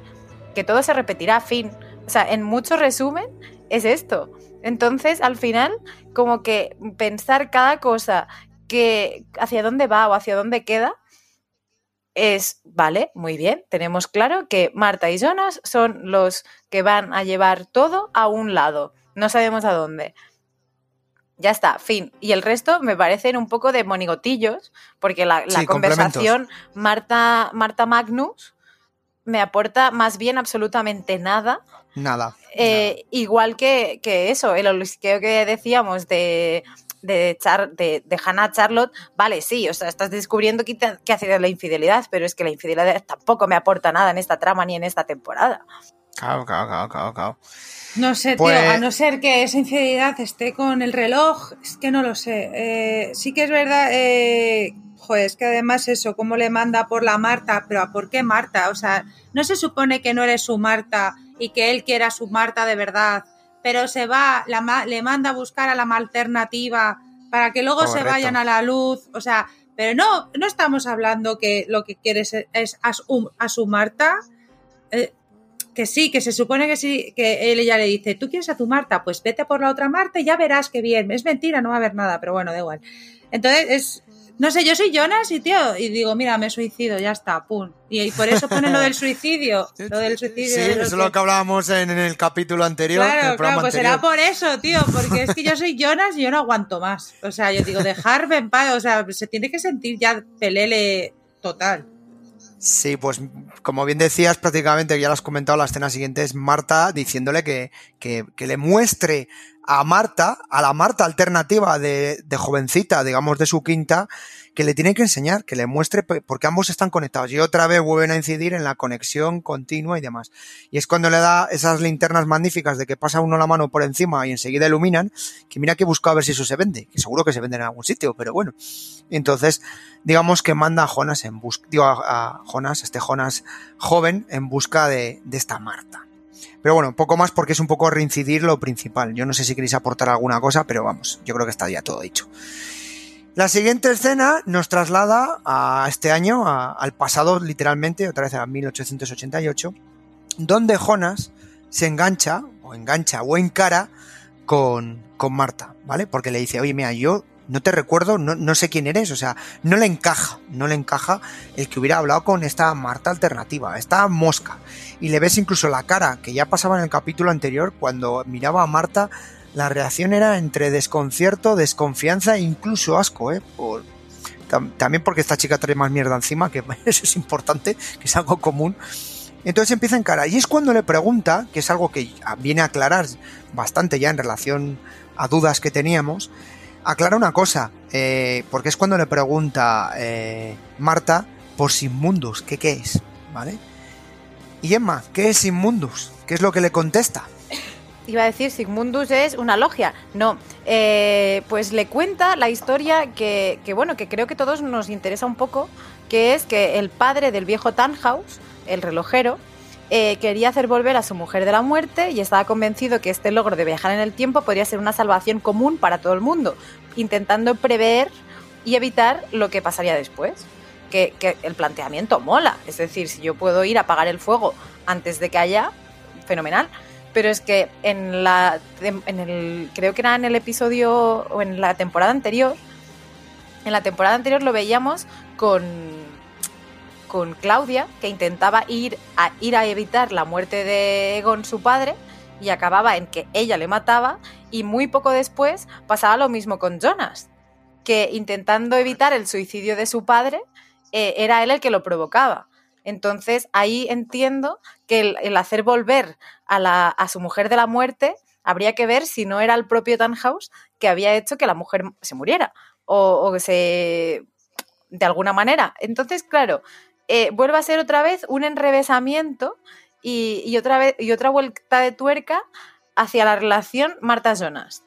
que todo se repetirá, fin, o sea, en mucho resumen, es esto. Entonces, al final, como que pensar cada cosa que hacia dónde va o hacia dónde queda, es, vale, muy bien, tenemos claro que Marta y Jonas son los que van a llevar todo a un lado, no sabemos a dónde. Ya está, fin. Y el resto me parecen un poco de monigotillos, porque la, conversación Marta, Marta Magnus me aporta más bien absolutamente nada. Nada. Eh, igual que, eso, el olisqueo que decíamos de, de, de, Hannah Charlotte, vale, sí, o sea, estás descubriendo que, que hace la infidelidad, pero es que la infidelidad tampoco me aporta nada en esta trama ni en esta temporada. Claro, claro, claro, claro. No sé, tío, a pues no ser que esa infidelidad esté con el reloj, es que no lo sé. Eh, sí que es verdad eh, Joder, es que además eso, cómo le manda por la Marta, pero ¿por qué Marta? O sea, no se supone que no eres su Marta y que él quiera su Marta de verdad, pero se va, le manda a buscar a la alternativa para que luego se vayan a la luz, o sea, pero no, no estamos hablando que lo que quieres es a su, Marta, que sí, que se supone que sí, que él ya le dice, tú quieres a tu Marta, pues vete por la otra Marta y ya verás que bien, es mentira, no va a haber nada, pero bueno, da igual. Entonces es, no sé, yo soy Jonas y tío, y digo, mira, me suicido, ya está, pum. Y, por eso ponen lo del suicidio. Lo del suicidio. Sí, eso es lo que hablábamos en, el capítulo anterior. Claro, claro, pues será por eso, tío, porque es que yo soy Jonas y yo no aguanto más. O sea, yo digo, dejarme en paz, o sea, se tiene que sentir ya pelele total. Sí, pues como bien decías, prácticamente ya lo has comentado, la escena siguiente es Marta diciéndole que, que, que le muestre a Marta, a la Marta alternativa de, de, jovencita, digamos, de su quinta, que le tiene que enseñar, que le muestre, porque ambos están conectados. Y otra vez vuelven a incidir en la conexión continua y demás. Y es cuando le da esas linternas magníficas de que pasa uno la mano por encima y enseguida iluminan, que mira que busca a ver si eso se vende, que seguro que se vende en algún sitio, pero bueno. Entonces, digamos que manda a Jonas en busca, digo, a, Jonas, este Jonas joven, en busca de, de esta Marta. Pero bueno, poco más porque es un poco reincidir lo principal. Yo no sé si queréis aportar alguna cosa, pero vamos, yo creo que está ya todo dicho. La siguiente escena nos traslada a este año, al pasado literalmente, otra vez a 1888, donde Jonas se engancha, o engancha, o encara con, con Marta, ¿vale? Porque le dice, oye, mira, yo no te recuerdo, no, no sé quién eres, o sea, no le encaja, no le encaja el que hubiera hablado con esta Marta alternativa, esta mosca. Y le ves incluso la cara, que ya pasaba en el capítulo anterior, cuando miraba a Marta, la reacción era entre desconcierto, desconfianza e incluso asco, ¿eh? Por- tam- también porque esta chica trae más mierda encima, que eso es importante, que es algo común. Entonces empieza a encarar. Y es cuando le pregunta, que es algo que viene a aclarar bastante ya en relación a dudas que teníamos, aclara una cosa, eh, porque es cuando le pregunta eh, Marta por Sinmundus, ¿qué, ¿qué es? ¿Vale? Y Emma, ¿qué es Sinmundus? ¿Qué es lo que le contesta? Iba a decir, Sigmundus es una logia. No, eh, pues le cuenta la historia que, que, bueno, que creo que todos nos interesa un poco, que es que el padre del viejo Tannhaus, el relojero, eh, quería hacer volver a su mujer de la muerte y estaba convencido que este logro de viajar en el tiempo podría ser una salvación común para todo el mundo, intentando prever y evitar lo que pasaría después. Que, el planteamiento mola, es decir, si yo puedo ir a apagar el fuego antes de que haya, fenomenal. Pero es que en la en el creo que era en el episodio o en la temporada anterior en la temporada anterior lo veíamos con con Claudia que intentaba ir a ir a evitar la muerte de Egon su padre y acababa en que ella le mataba y muy poco después pasaba lo mismo con Jonas que intentando evitar el suicidio de su padre eh, era él el que lo provocaba entonces ahí entiendo que el, hacer volver a, la, a, su mujer de la muerte habría que ver si no era el propio Tannhaus que había hecho que la mujer se muriera o, o que se de alguna manera. Entonces, claro, eh, vuelve a ser otra vez un enrevesamiento y, y, otra vez y otra vuelta de tuerca hacia la relación Marta-Jonas.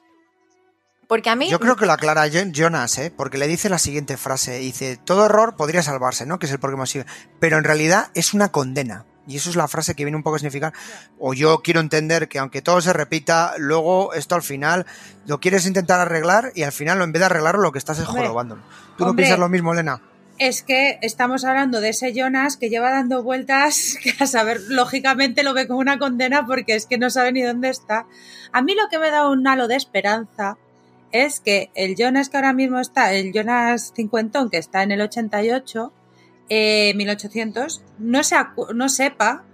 Porque a mí. Yo creo que lo aclara Jonas, ¿eh? Porque le dice la siguiente frase: dice, todo error podría salvarse, ¿no? Que es el por qué sigue. Pero en realidad es una condena. Y eso es la frase que viene un poco a significar. O yo quiero entender que aunque todo se repita, luego esto al final lo quieres intentar arreglar y al final en vez de arreglarlo lo que estás es jorobándolo. ¿Tú no piensas lo mismo, Elena? Es que estamos hablando de ese Jonas que lleva dando vueltas, que a saber, lógicamente lo ve como una condena porque es que no sabe ni dónde está. A mí lo que me da un halo de esperanza es que el Jonas que ahora mismo está, el Jonas cincuentón que está en el 88, eh, 1800, no, se no sepa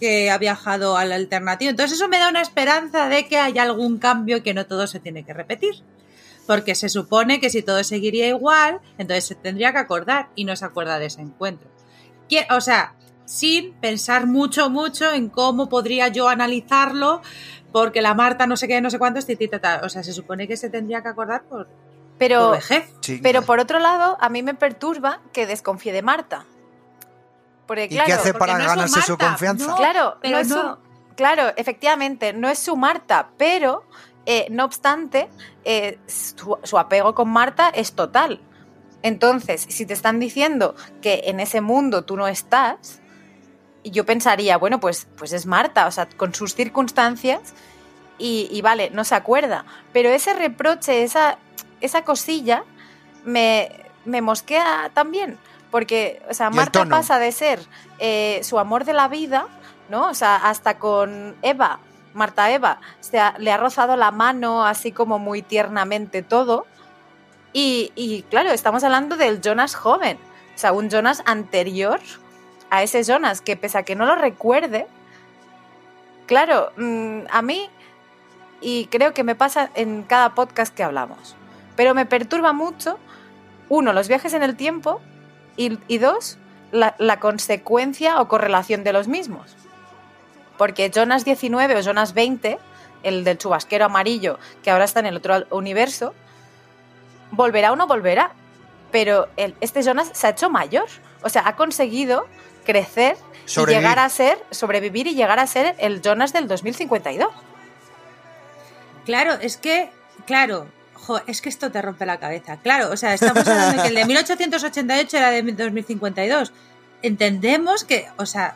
que ha viajado al alternativo. Entonces eso me da una esperanza de que haya algún cambio y que no todo se tiene que repetir. Porque se supone que si todo seguiría igual, entonces se tendría que acordar y no se acuerda de ese encuentro. O sea, sin pensar mucho, mucho en cómo podría yo analizarlo, porque la Marta no sé qué, no sé cuántos, titita, o sea, se supone que se tendría que acordar por, pero, por vejez. Sí, pero por otro lado, a mí me perturba que desconfíe de Marta. Porque, claro, ¿Y qué hace para no ganarse su, su, confianza? No, claro, pero no es no. Su, claro, efectivamente, no es su Marta, pero eh, no obstante, eh, su, su, apego con Marta es total. Entonces, si te están diciendo que en ese mundo tú no estás, yo pensaría, bueno, pues, pues es Marta, o sea, con sus circunstancias, y, y vale, no se acuerda. Pero ese reproche, esa, esa cosilla, me, me mosquea también. Porque, o sea, Marta pasa de ser eh, su amor de la vida, ¿no? O sea, hasta con Eva, Marta Eva, o sea, le ha rozado la mano así como muy tiernamente todo. Y, y, claro, estamos hablando del Jonas joven, o sea, un Jonas anterior a ese Jonas, que pese a que no lo recuerde, claro, mmm, a mí, y creo que me pasa en cada podcast que hablamos, pero me perturba mucho, uno, los viajes en el tiempo, y, dos, la, consecuencia o correlación de los mismos. Porque Jonas 19 o Jonas 20, el del chubasquero amarillo, que ahora está en el otro universo, volverá o no volverá. Pero este Jonas se ha hecho mayor. O sea, ha conseguido crecer sobrevivir. y llegar a ser, sobrevivir y llegar a ser el Jonas del 2052. Claro, es que, claro, Jo, es que esto te rompe la cabeza. Claro, o sea, estamos hablando de que el de 1888 era de 2052. Entendemos que, o sea,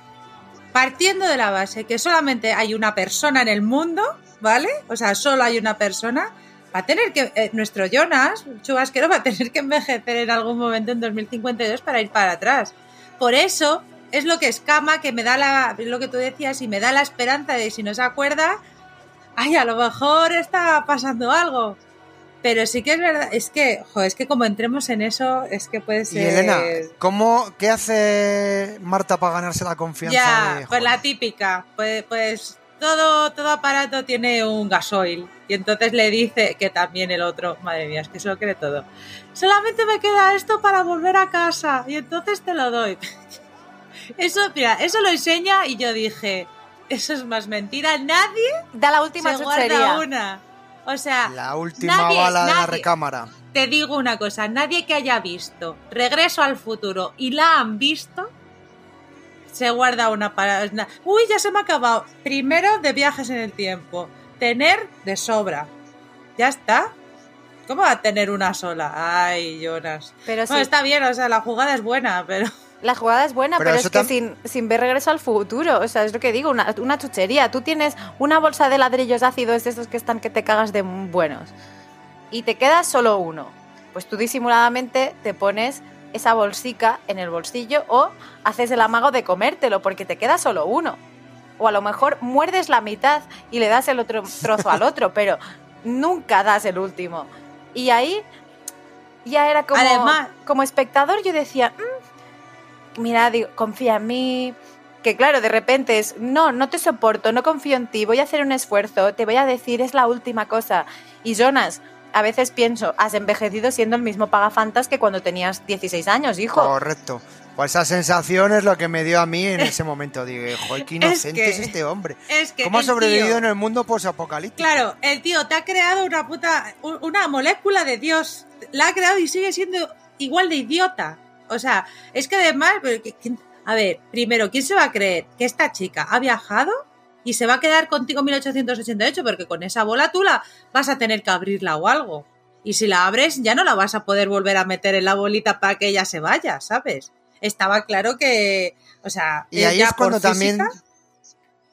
partiendo de la base que solamente hay una persona en el mundo, ¿vale? O sea, solo hay una persona, va a tener que, eh, nuestro Jonas, chubasquero, va a tener que envejecer en algún momento en 2052 para ir para atrás. Por eso es lo que escama, que me da la, lo que tú decías, y me da la esperanza de si no se acuerda, ay, a lo mejor está pasando algo. Pero sí que es verdad, es que, jo, es que como entremos en eso, es que puede ser. Y Elena, ¿cómo, ¿qué hace Marta para ganarse la confianza? Ya, de pues la típica, pues, pues todo, todo aparato tiene un gasoil. Y entonces le dice que también el otro, madre mía, es que se lo cree todo. Solamente me queda esto para volver a casa y entonces te lo doy. Eso, mira, eso lo enseña y yo dije, eso es más mentira. Nadie Da la última se guarda una. O sea, La última nadie- bala de la nadie- recámara. te digo una cosa, nadie que haya visto Regreso al futuro y la han visto se guarda una para Uy, ya se me ha acabado. Primero de viajes en el tiempo, tener de sobra. Ya está. ¿Cómo va a tener una sola? Ay, Jonas. Pero sí, Bueno, está bien, o sea, la jugada es buena, pero la jugada es buena, Pero es que sin, sin ver regreso al futuro. O sea, es lo que digo, una, una chuchería. Tú tienes una bolsa de ladrillos ácidos de esos que están que te cagas de buenos. Y te queda solo uno. Pues tú disimuladamente te pones esa bolsica en el bolsillo o haces el amago de comértelo porque te queda solo uno. O a lo mejor muerdes la mitad y le das el otro trozo al otro, pero nunca das el último. Y ahí ya era como, Además- como espectador yo decía, "Mm, mira, digo, confía en mí. Que claro, de repente es, no, no te soporto, no confío en ti, voy a hacer un esfuerzo, te voy a decir, es la última cosa. Y Jonas, a veces pienso, has envejecido siendo el mismo pagafantas que cuando tenías 16 años, hijo. Correcto. Pues esa sensación es lo que me dio a mí en ese momento. Digo, joder, qué inocente que- es, este hombre. es que ¿Cómo ha sobrevivido tío- en el mundo posapocalíptico? Claro, el tío te ha creado una puta. un- una molécula de Dios. La ha creado y sigue siendo igual de idiota. O sea, es que además. pero que- ¿quién- A ver, primero, ¿quién se va a creer que esta chica ha viajado y se va a quedar contigo en 1888? Porque con esa bola tú la vas a tener que abrirla o algo. Y si la abres, ya no la vas a poder volver a meter en la bolita para que ella se vaya, ¿sabes? Estaba claro que. O sea, Y ahí es cuando también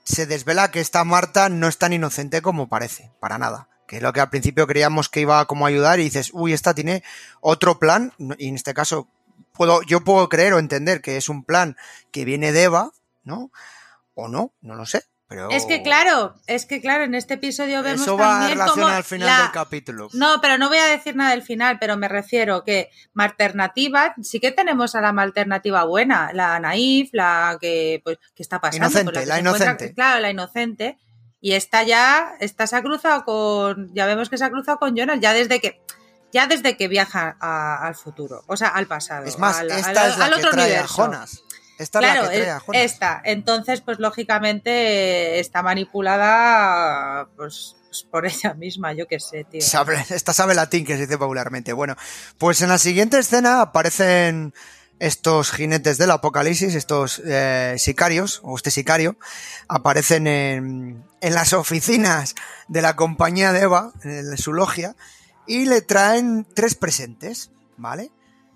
se desvela que esta Marta no es tan inocente como parece, para nada. Que es lo que al principio creíamos que iba como a ayudar y dices, uy, esta tiene otro plan, y en este caso puedo, yo puedo creer o entender que es un plan que viene de Eva, ¿no? O no, no lo sé. Pero Es que claro, es que claro, en este episodio vemos eso va a también relación cómo al final la- del capítulo. No, pero no voy a decir nada del final, pero me refiero que alternativa, sí que tenemos a la alternativa buena, la naif, la que pues que está pasando, Inocente, pues, la encuentra- inocente. claro, la inocente. Y esta ya, esta se ha cruzado con, ya vemos que se ha cruzado con Jonas ya desde que ya desde que viaja a- al futuro, o sea, al pasado. Es más, al- esta al- es la al que otro trae universo. a Jonas. Esta claro, es la que trae a Jonas. esta. Entonces, pues lógicamente está manipulada pues, pues, por ella misma, yo qué sé, tío. Sabe- esta sabe latín que se dice popularmente. Bueno, pues en la siguiente escena aparecen estos jinetes del apocalipsis, estos eh, sicarios, o este sicario, aparecen en, en las oficinas de la compañía de Eva, en su logia, y le traen tres presentes, ¿vale?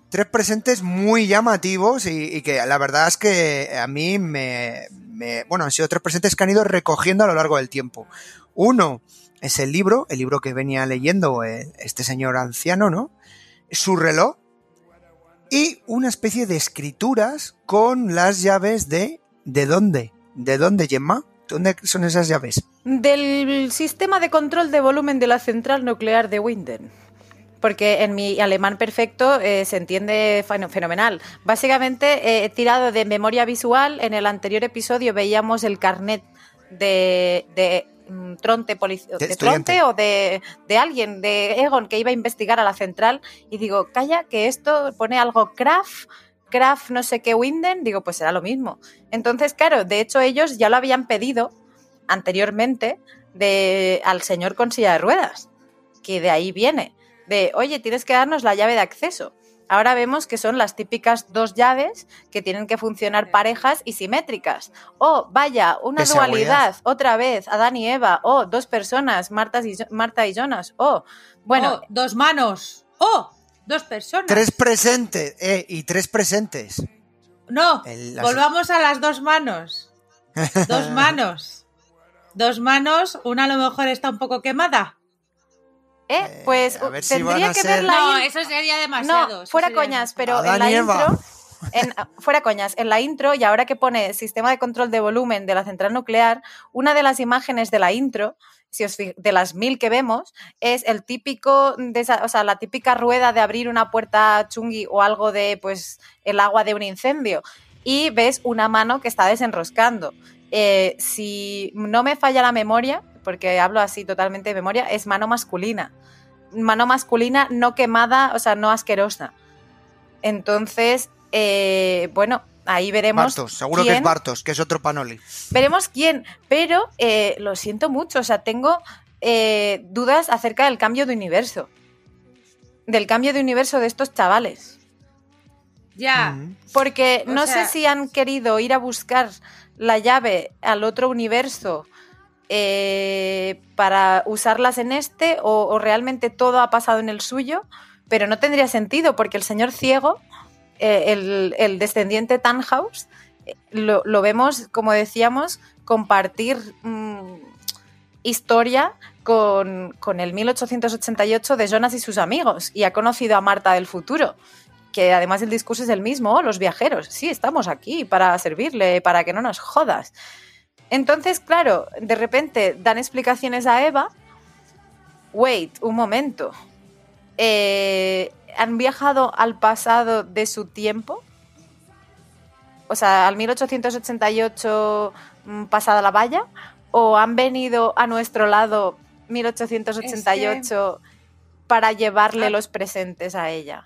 Tres presentes muy llamativos y, que la verdad es que a mí me, me- Bueno, han sido tres presentes que han ido recogiendo a lo largo del tiempo. Uno es el libro, el libro que venía leyendo eh, este señor anciano, ¿no? Su reloj y una especie de escrituras con las llaves de... ¿De dónde? ¿De dónde, Gemma? ¿Dónde son esas llaves? Del sistema de control de volumen de la central nuclear de Winden. Porque en mi alemán perfecto eh, se entiende fen- fenomenal. Básicamente, eh, tirado de memoria visual, en el anterior episodio veíamos el carnet de, de mm, Tronte, De de. Tronte o de, de alguien, de Egon, que iba a investigar a la central. Y digo, calla, que esto pone algo Kraft, Kraft no sé qué Winden. Digo, pues será lo mismo. Entonces, claro, de hecho ellos ya lo habían pedido anteriormente de, al señor con silla de ruedas, que de ahí viene, de, oye, tienes que darnos la llave de acceso. Ahora vemos que son las típicas dos llaves que tienen que funcionar parejas y simétricas. O vaya, una seguridad. dualidad, otra vez, Adán y Eva, o dos personas, Marta y, Marta y Jonas, o, bueno, Oh, dos manos. ¡Oh! Dos personas. Tres presentes, eh, y tres presentes. No, El- las- volvamos a las dos manos. Dos manos. Dos manos, una a lo mejor está un poco quemada. Eh, pues a ver si tendría que ser- ver la No, in- eso sería demasiado. No, fuera sería coñas, pero Adán en la intro, en- fuera coñas, en la intro y ahora que pone sistema de control de volumen de la central nuclear, una de las imágenes de la intro, si os de las mil que vemos, es el típico, de esa- o sea, la típica rueda de abrir una puerta chungui o algo de, pues, el agua de un incendio. Y ves una mano que está desenroscando. Eh, si no me falla la memoria, porque hablo así totalmente de memoria, es mano masculina. Mano masculina no quemada, o sea, no asquerosa. Entonces, eh, bueno, ahí veremos. Bartos, seguro que es Bartos, que es otro Panoli. Veremos quién, pero eh, lo siento mucho, o sea, tengo eh, dudas acerca del cambio de universo. Del cambio de universo de estos chavales. Ya. Mm. Porque O no sea- sé si han querido ir a buscar la llave al otro universo eh, para usarlas en este o, o realmente todo ha pasado en el suyo, pero no tendría sentido porque el señor ciego, eh, el, descendiente Tannhaus, eh, lo, lo vemos, como decíamos, compartir mm, historia con, con el 1888 de Jonas y sus amigos y ha conocido a Marta del futuro que además el discurso es el mismo, "Oh, los viajeros, sí, estamos aquí para servirle, para que no nos jodas. Entonces, claro, de repente dan explicaciones a Eva. Wait, un momento. Eh, ¿Han viajado al pasado de su tiempo? O sea, al 1888 mm, pasada la valla. ¿O han venido a nuestro lado 1888 para llevarle Ah. los presentes a ella?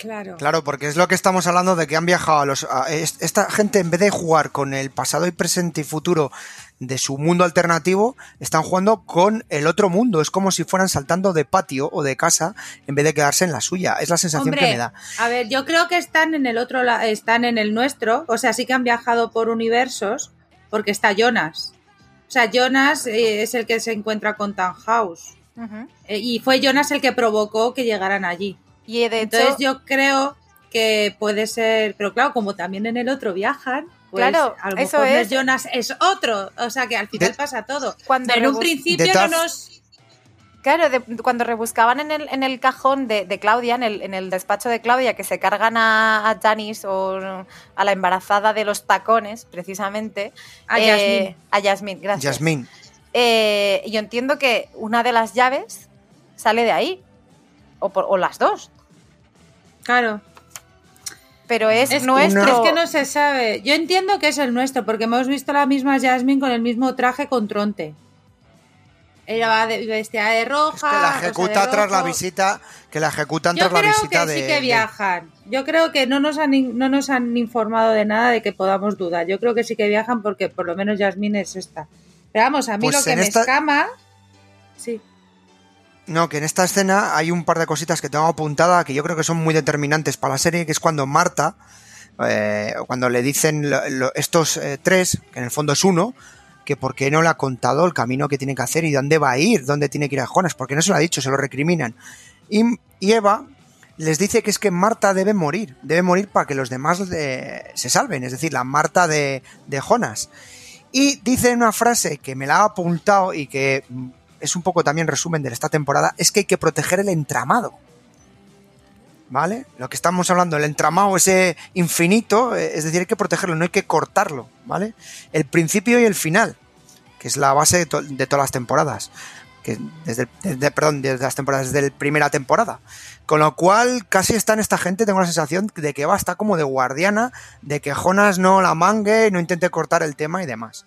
Claro. Claro, porque es lo que estamos hablando de que han viajado a los. a esta gente, en vez de jugar con el pasado y presente y futuro de su mundo alternativo, están jugando con el otro mundo. Es como si fueran saltando de patio o de casa en vez de quedarse en la suya. Es la sensación que me da. A ver, yo creo que están en el otro la- están en el nuestro, o sea, sí que han viajado por universos, porque está Jonas. O sea, Jonas eh, es el que se encuentra con Tannhaus. Eh, y fue Jonas el que provocó que llegaran allí. Y de hecho, Entonces yo creo que puede ser, pero claro, como también en el otro viajan, pues Claro, a lo eso mejor es. Jonas, es otro. O sea que al final De- pasa todo. cuando, en un principio no nos... claro, de- cuando rebuscaban en el, en el cajón de, de Claudia, en el, en el despacho de Claudia, que se cargan a, a Janice o a la embarazada de los tacones, precisamente. A eh, Yasmín, gracias. Eh, yo entiendo que una de las llaves sale de ahí. O, por- o las dos. Claro. Pero es, Es, nuestro. es que no se sabe. Yo entiendo que es el nuestro, porque hemos visto la misma Jasmine con el mismo traje con Tronte. Ella va de, vestida de roja. Es que la ejecuta tras la visita. Que la ejecutan Yo tras la creo visita que de. sí que de- viajan. Yo creo que no nos, han, no nos han informado de nada de que podamos dudar. Yo creo que sí que viajan porque por lo menos Jasmine es esta. Pero vamos, a mí Pues lo que me esta- escama... Sí. No, que en esta escena hay un par de cositas que tengo apuntada que yo creo que son muy determinantes para la serie, que es cuando Marta, eh, cuando le dicen estos eh, tres, que en el fondo es uno, que por qué no le ha contado el camino que tiene que hacer y dónde va a ir, dónde tiene que ir a Jonas, porque no se lo ha dicho, se lo recriminan. Y, Eva les dice que es que Marta debe morir, debe morir para que los demás eh, se salven, es decir, la Marta de, Jonas. Y dice una frase que me la ha apuntado y que es un poco también resumen de esta temporada, es que hay que proteger el entramado. ¿Vale? Lo que estamos hablando, el entramado ese infinito, eh, es decir, hay que protegerlo, no hay que cortarlo, ¿vale? El principio y el final, que es la base de, to- de todas las temporadas. Que desde, perdón, desde las temporadas, desde la primera temporada. Con lo cual, casi está en esta gente, tengo la sensación de que va a estar como de guardiana, de que Jonas no la mangue, no intente cortar el tema y demás.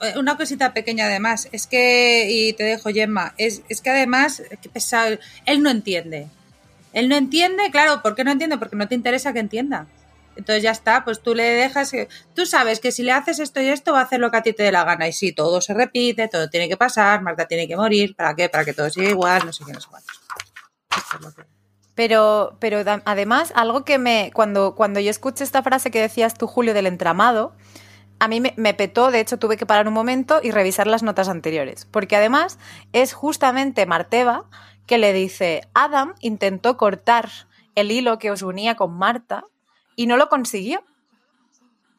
Eh, Una cosita pequeña además, es que, y te dejo Gemma, es, es que además, qué pesado, él no entiende. Él no entiende, claro, ¿por qué no entiende? Porque no te interesa que entienda. Entonces ya está, pues tú le dejas. Tú sabes que si le haces esto y esto va a hacer lo que a ti te dé la gana. Y sí, todo se repite, todo tiene que pasar, Marta tiene que morir, ¿para qué? Para que todo siga igual, no sé qué, no sé Pero, pero además, algo que me. Cuando, cuando yo escuché esta frase que decías tú, Julio, del entramado, a mí me, petó, de hecho tuve que parar un momento y revisar las notas anteriores. Porque además es justamente Marteva que le dice: Adam intentó cortar el hilo que os unía con Marta y no lo consiguió.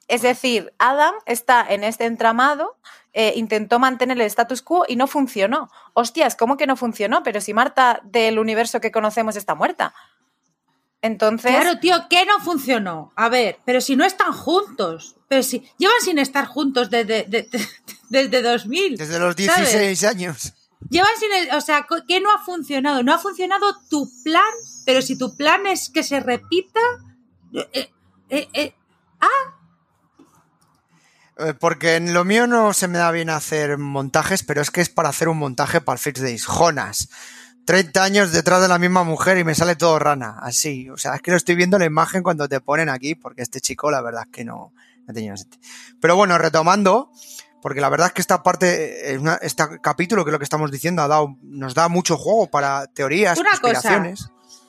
Es decir, Adam está en este entramado, eh, intentó mantener el status quo y no funcionó. Hostias, ¿cómo que no funcionó? Pero si Marta del universo que conocemos está muerta. Entonces. Claro, tío, ¿qué no funcionó? A ver, pero si no están juntos. Pero si llevan sin estar juntos desde, desde 2000. Desde los 16 años. Llevan sin. O sea, ¿qué no ha funcionado? No ha funcionado tu plan, pero si tu plan es que se repita. Eh, eh, eh, ah, porque en lo mío no se me da bien hacer montajes, pero es que es para hacer un montaje para el Fix Days. Jonas. 30 años detrás de la misma mujer y me sale todo rana, así. O sea, es que lo estoy viendo la imagen cuando te ponen aquí, porque este chico, la verdad es que no, no tenía sentido. Pero bueno, retomando, porque la verdad es que esta parte, este capítulo, que es lo que estamos diciendo, ha dado, nos da mucho juego para teorías, Una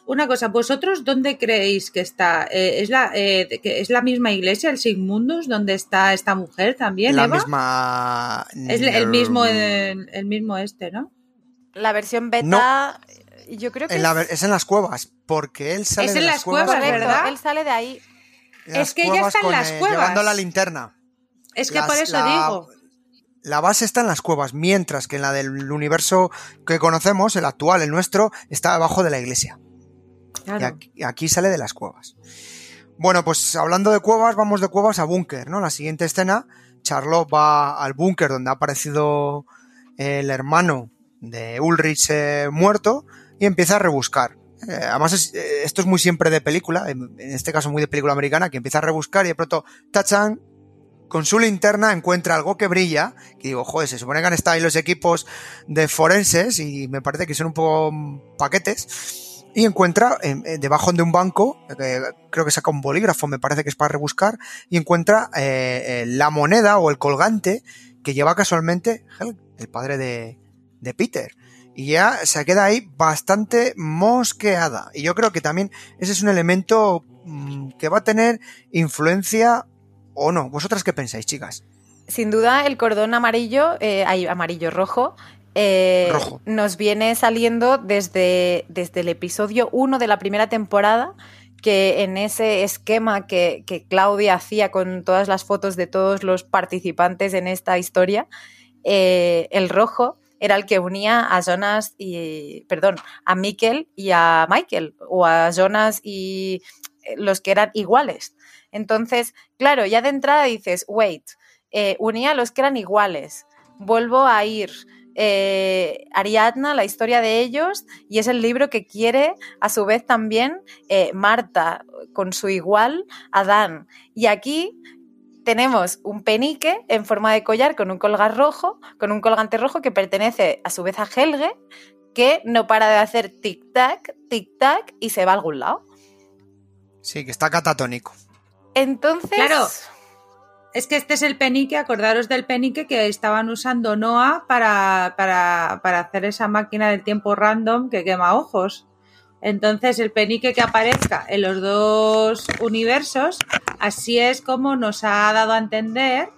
una cosa, ¿vosotros dónde creéis que está? Eh, ¿es, la, eh, ¿Es la misma iglesia, el Sigmundus, donde está esta mujer también? La misma. Es el mismo, el, mismo este, ¿no? La versión beta. Yo creo que. es... en las cuevas, porque él sale es de en las, cuevas, ¿verdad? Él sale de ahí. Es que ella está en las cuevas. Llevando la linterna. Es que por eso digo. La base está en las cuevas, mientras que en la del universo que conocemos, el actual, el nuestro, está abajo de la iglesia. Y aquí, sale de las cuevas. Bueno, pues hablando de cuevas, vamos de cuevas a búnker, ¿no? La siguiente escena, Charlotte va al búnker donde ha aparecido el hermano de Ulrich eh, muerto y empieza a rebuscar. Eh, además, eh, esto es muy siempre de película, en, este caso muy de película americana, que empieza a rebuscar y de pronto, tachan, con su linterna encuentra algo que brilla, que digo, joder, se supone que han estado ahí los equipos de forenses y me parece que son un poco paquetes y encuentra debajo de un banco, creo que saca un bolígrafo, me parece que es para rebuscar, y encuentra la moneda o el colgante que lleva casualmente el padre de, de, Peter. Y ya se queda ahí bastante mosqueada. Y yo creo que también ese es un elemento mm, que va a tener influencia o no. ¿Vosotras qué pensáis, chicas? Sin duda, el cordón amarillo, hay amarillo rojo, eh, nos viene saliendo desde, desde el episodio 1 de la primera temporada, que en ese esquema que, Claudia hacía con todas las fotos de todos los participantes en esta historia, eh, el rojo era el que unía a Jonas y, perdón, a Mikkel y a Michael, o a Jonas y eh, los que eran iguales. Entonces, claro, ya de entrada dices, wait, unía a los que eran iguales, vuelvo a ir, eh, Ariadna, la historia de ellos, y es el libro que quiere a su vez también eh, Marta, con su igual, Adán. Y aquí tenemos un penique en forma de collar con un colgar rojo, con un colgante rojo que pertenece a su vez a Helge, que no para de hacer tic-tac, tic-tac y se va a algún lado. Sí, que está catatónico. Entonces. Claro. Es que este es el penique, acordaros del penique que estaban usando Noah para, para, para hacer esa máquina del tiempo random que quema ojos. Entonces, el penique que aparezca en los dos universos, así es como nos ha dado a entender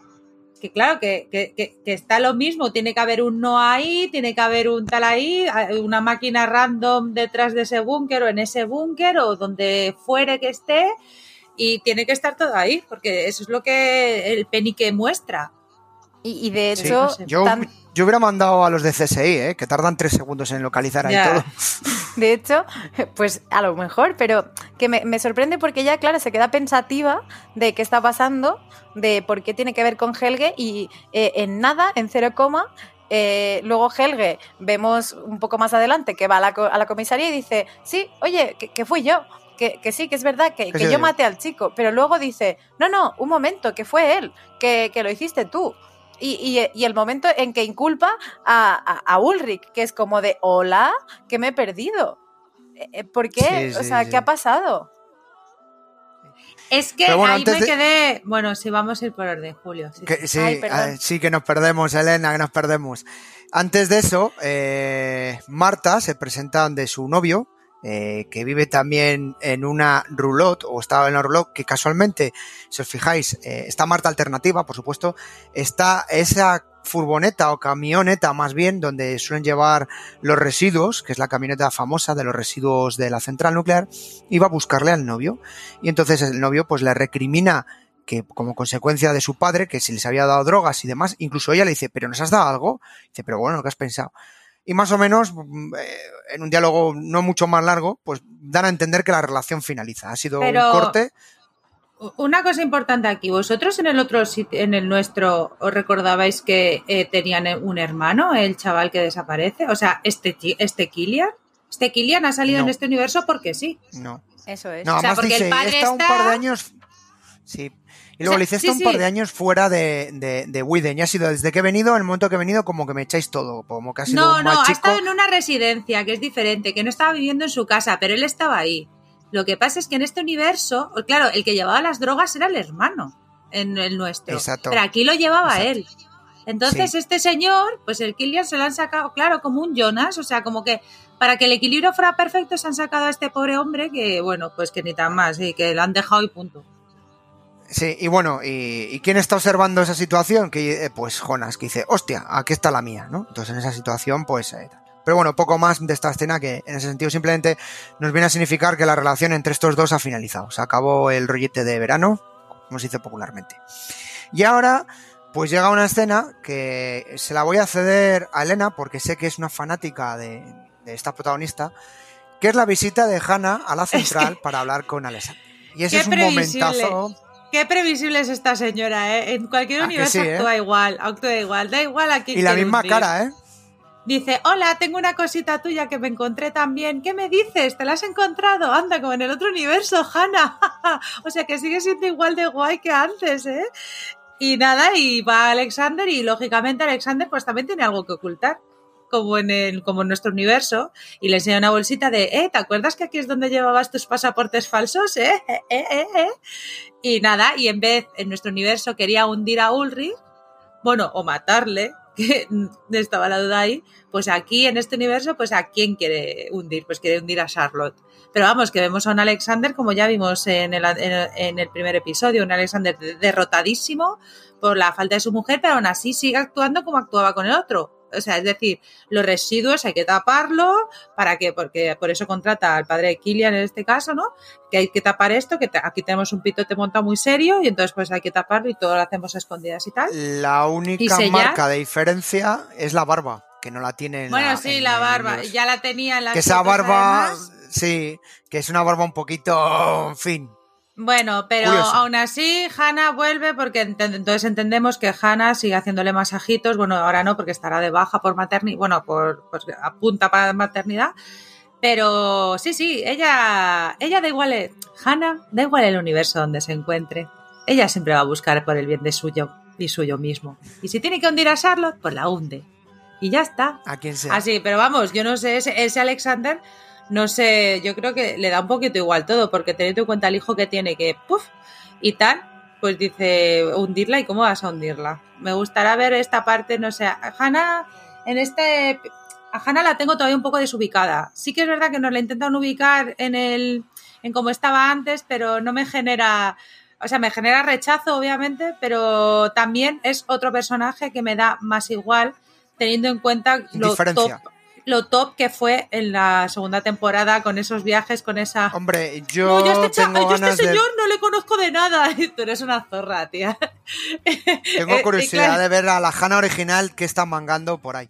que, claro, que, que, que, está lo mismo. Tiene que haber un no ahí, tiene que haber un tal ahí, una máquina random detrás de ese búnker o en ese búnker o donde fuere que esté y tiene que estar todo ahí, porque eso es lo que el penique muestra. Y, de hecho, yo, yo, hubiera mandado a los de CSI, ¿eh? que tardan tres segundos en localizar ahí todo. De hecho, pues a lo mejor, pero que me, sorprende porque ella, claro, se queda pensativa de qué está pasando, de por qué tiene que ver con Helge y eh, en nada, en cero coma, eh, luego Helge, vemos un poco más adelante que va a la, a la comisaría y dice, sí, oye, que fui yo que, sí, que es verdad, que, yo maté al chico, pero luego dice, no, no, un momento, que fue él, que, lo hiciste tú. Y, el momento en que inculpa a, Ulrich, que es como de, hola, que me he perdido. Eh, eh, ¿Por qué? o sea, ¿qué ha pasado? Es que ahí me quedé. Bueno, sí, vamos a ir por orden, Julio. Sí, ah, sí, que nos perdemos, Elena, que nos perdemos. Antes de eso, eh, Marta se presenta ante su novio, eh, que vive también en una roulotte, o estaba en una roulotte, que casualmente, si os fijáis, eh, está Marta Alternativa, por supuesto, está esa furgoneta o camioneta más bien, donde suelen llevar los residuos, que es la camioneta famosa de los residuos de la central nuclear, va a buscarle al novio. Y entonces el novio pues le recrimina que como consecuencia de su padre, que se les había dado drogas y demás, incluso ella le dice, pero ¿nos has dado algo? Dice, pero bueno, ¿qué has pensado? Y más o menos, mm, eh, en un diálogo no mucho más largo, pues dan a entender que la relación finaliza. Ha sido Pero- un corte. Una cosa importante aquí, vosotros en el otro en el nuestro, ¿os recordabais que eh, tenían un hermano, el chaval que desaparece? O sea, este, este Killian, este Killian ha salido No. en este universo porque sí. No. Eso es. No, O sea, porque el padre está un par de años. Sí. Y luego sea, le sí, está un par sí. de años fuera de, de, de Widen. Y ha sido desde que he venido, en el momento que he venido, como que me echáis todo. Como que ha sido No, un no, ha estado en una residencia que es diferente, que no estaba viviendo en su casa, pero él estaba ahí. Lo que pasa es que en este universo, claro, el que llevaba las drogas era el hermano, en el nuestro. Exacto. Pero aquí lo llevaba Exacto. él. Entonces, Sí. este señor, pues el Killian se lo han sacado, claro, como un Jonas, o sea, como que para que el equilibrio fuera perfecto se han sacado a este pobre hombre que, bueno, pues que ni tan más, y que lo han dejado y punto. Sí, y bueno, ¿y, y quién está observando esa situación? Que, eh, pues Jonas, que dice, hostia, aquí está la mía, ¿no? Entonces en esa situación, pues... eh, pero bueno, poco más de esta escena que en ese sentido simplemente nos viene a significar que la relación entre estos dos ha finalizado. Se acabó el rollete de verano, como se dice popularmente. Y ahora, pues llega una escena que se la voy a ceder a Elena porque sé que es una fanática de, de esta protagonista, que es la visita de Hannah a la central para hablar con Alexander. Y ese Qué es un previsible. momentazo. Qué previsible es esta señora, ¿eh? En cualquier Ah, universo sí, ¿eh? actúa igual, actúa igual, da igual a quién Y la misma hundir. cara, ¿eh? Dice, hola, tengo una cosita tuya que me encontré también. ¿Qué me dices? ¿Te la has encontrado? Anda, como en el otro universo, Hannah. o sea que sigue siendo igual de guay que antes, ¿eh? Y nada, y va Alexander y lógicamente Alexander pues también tiene algo que ocultar. Como en, el, como en nuestro universo, y le enseña una bolsita de, eh, ¿te acuerdas que aquí es donde llevabas tus pasaportes falsos? Eh, eh, eh, eh? Y nada, y en vez, en nuestro universo quería hundir a Ulrich, bueno, o matarle, que estaba la duda ahí, pues aquí en este universo, pues a quién quiere hundir, pues quiere hundir a Charlotte. Pero vamos, que vemos a un Alexander, como ya vimos en el, en el primer episodio, un Alexander derrotadísimo por la falta de su mujer, pero aún así sigue actuando como actuaba con el otro. O sea, es decir, los residuos hay que taparlo, para que, porque por eso contrata al padre de Killian en este caso, ¿no? Que hay que tapar esto, que aquí tenemos un pitote montado muy serio y entonces pues hay que taparlo y todo lo hacemos a escondidas y tal. La única marca de diferencia es la barba, que no la tiene en Bueno, la, sí, en la barba. Ya la tenía en la Que esa barba, sí, que es una barba un poquito, en fin. Bueno, pero Curiosa. aún así Hannah vuelve porque ent- entonces entendemos que Hannah sigue haciéndole masajitos. Bueno, ahora no porque estará de baja por maternidad, bueno, por pues, apunta para maternidad. Pero sí, sí, ella, ella da igual, eh, Hannah da igual el universo donde se encuentre. Ella siempre va a buscar por el bien de suyo y suyo mismo. Y si tiene que hundir a Charlotte, pues la hunde. Y ya está. A quien sea. Así, pero vamos, yo no sé, ese, ese Alexander, no sé, yo creo que le da un poquito igual todo, porque teniendo en cuenta el hijo que tiene, que puff, y tal, pues dice hundirla y cómo vas a hundirla. Me gustará ver esta parte, no sé, a Hannah, en este, a Hannah la tengo todavía un poco desubicada. Sí que es verdad que nos la intentan ubicar en el, en cómo estaba antes, pero no me genera, o sea, me genera rechazo, obviamente, pero también es otro personaje que me da más igual, teniendo en cuenta lo lo top que fue en la segunda temporada con esos viajes, con esa... Hombre, yo, No, yo a este, cha- tengo yo a este de... señor no le conozco de nada. Tú eres una zorra, tía. Tengo Eh, curiosidad claro. de ver a la Hannah original que está mangando por ahí.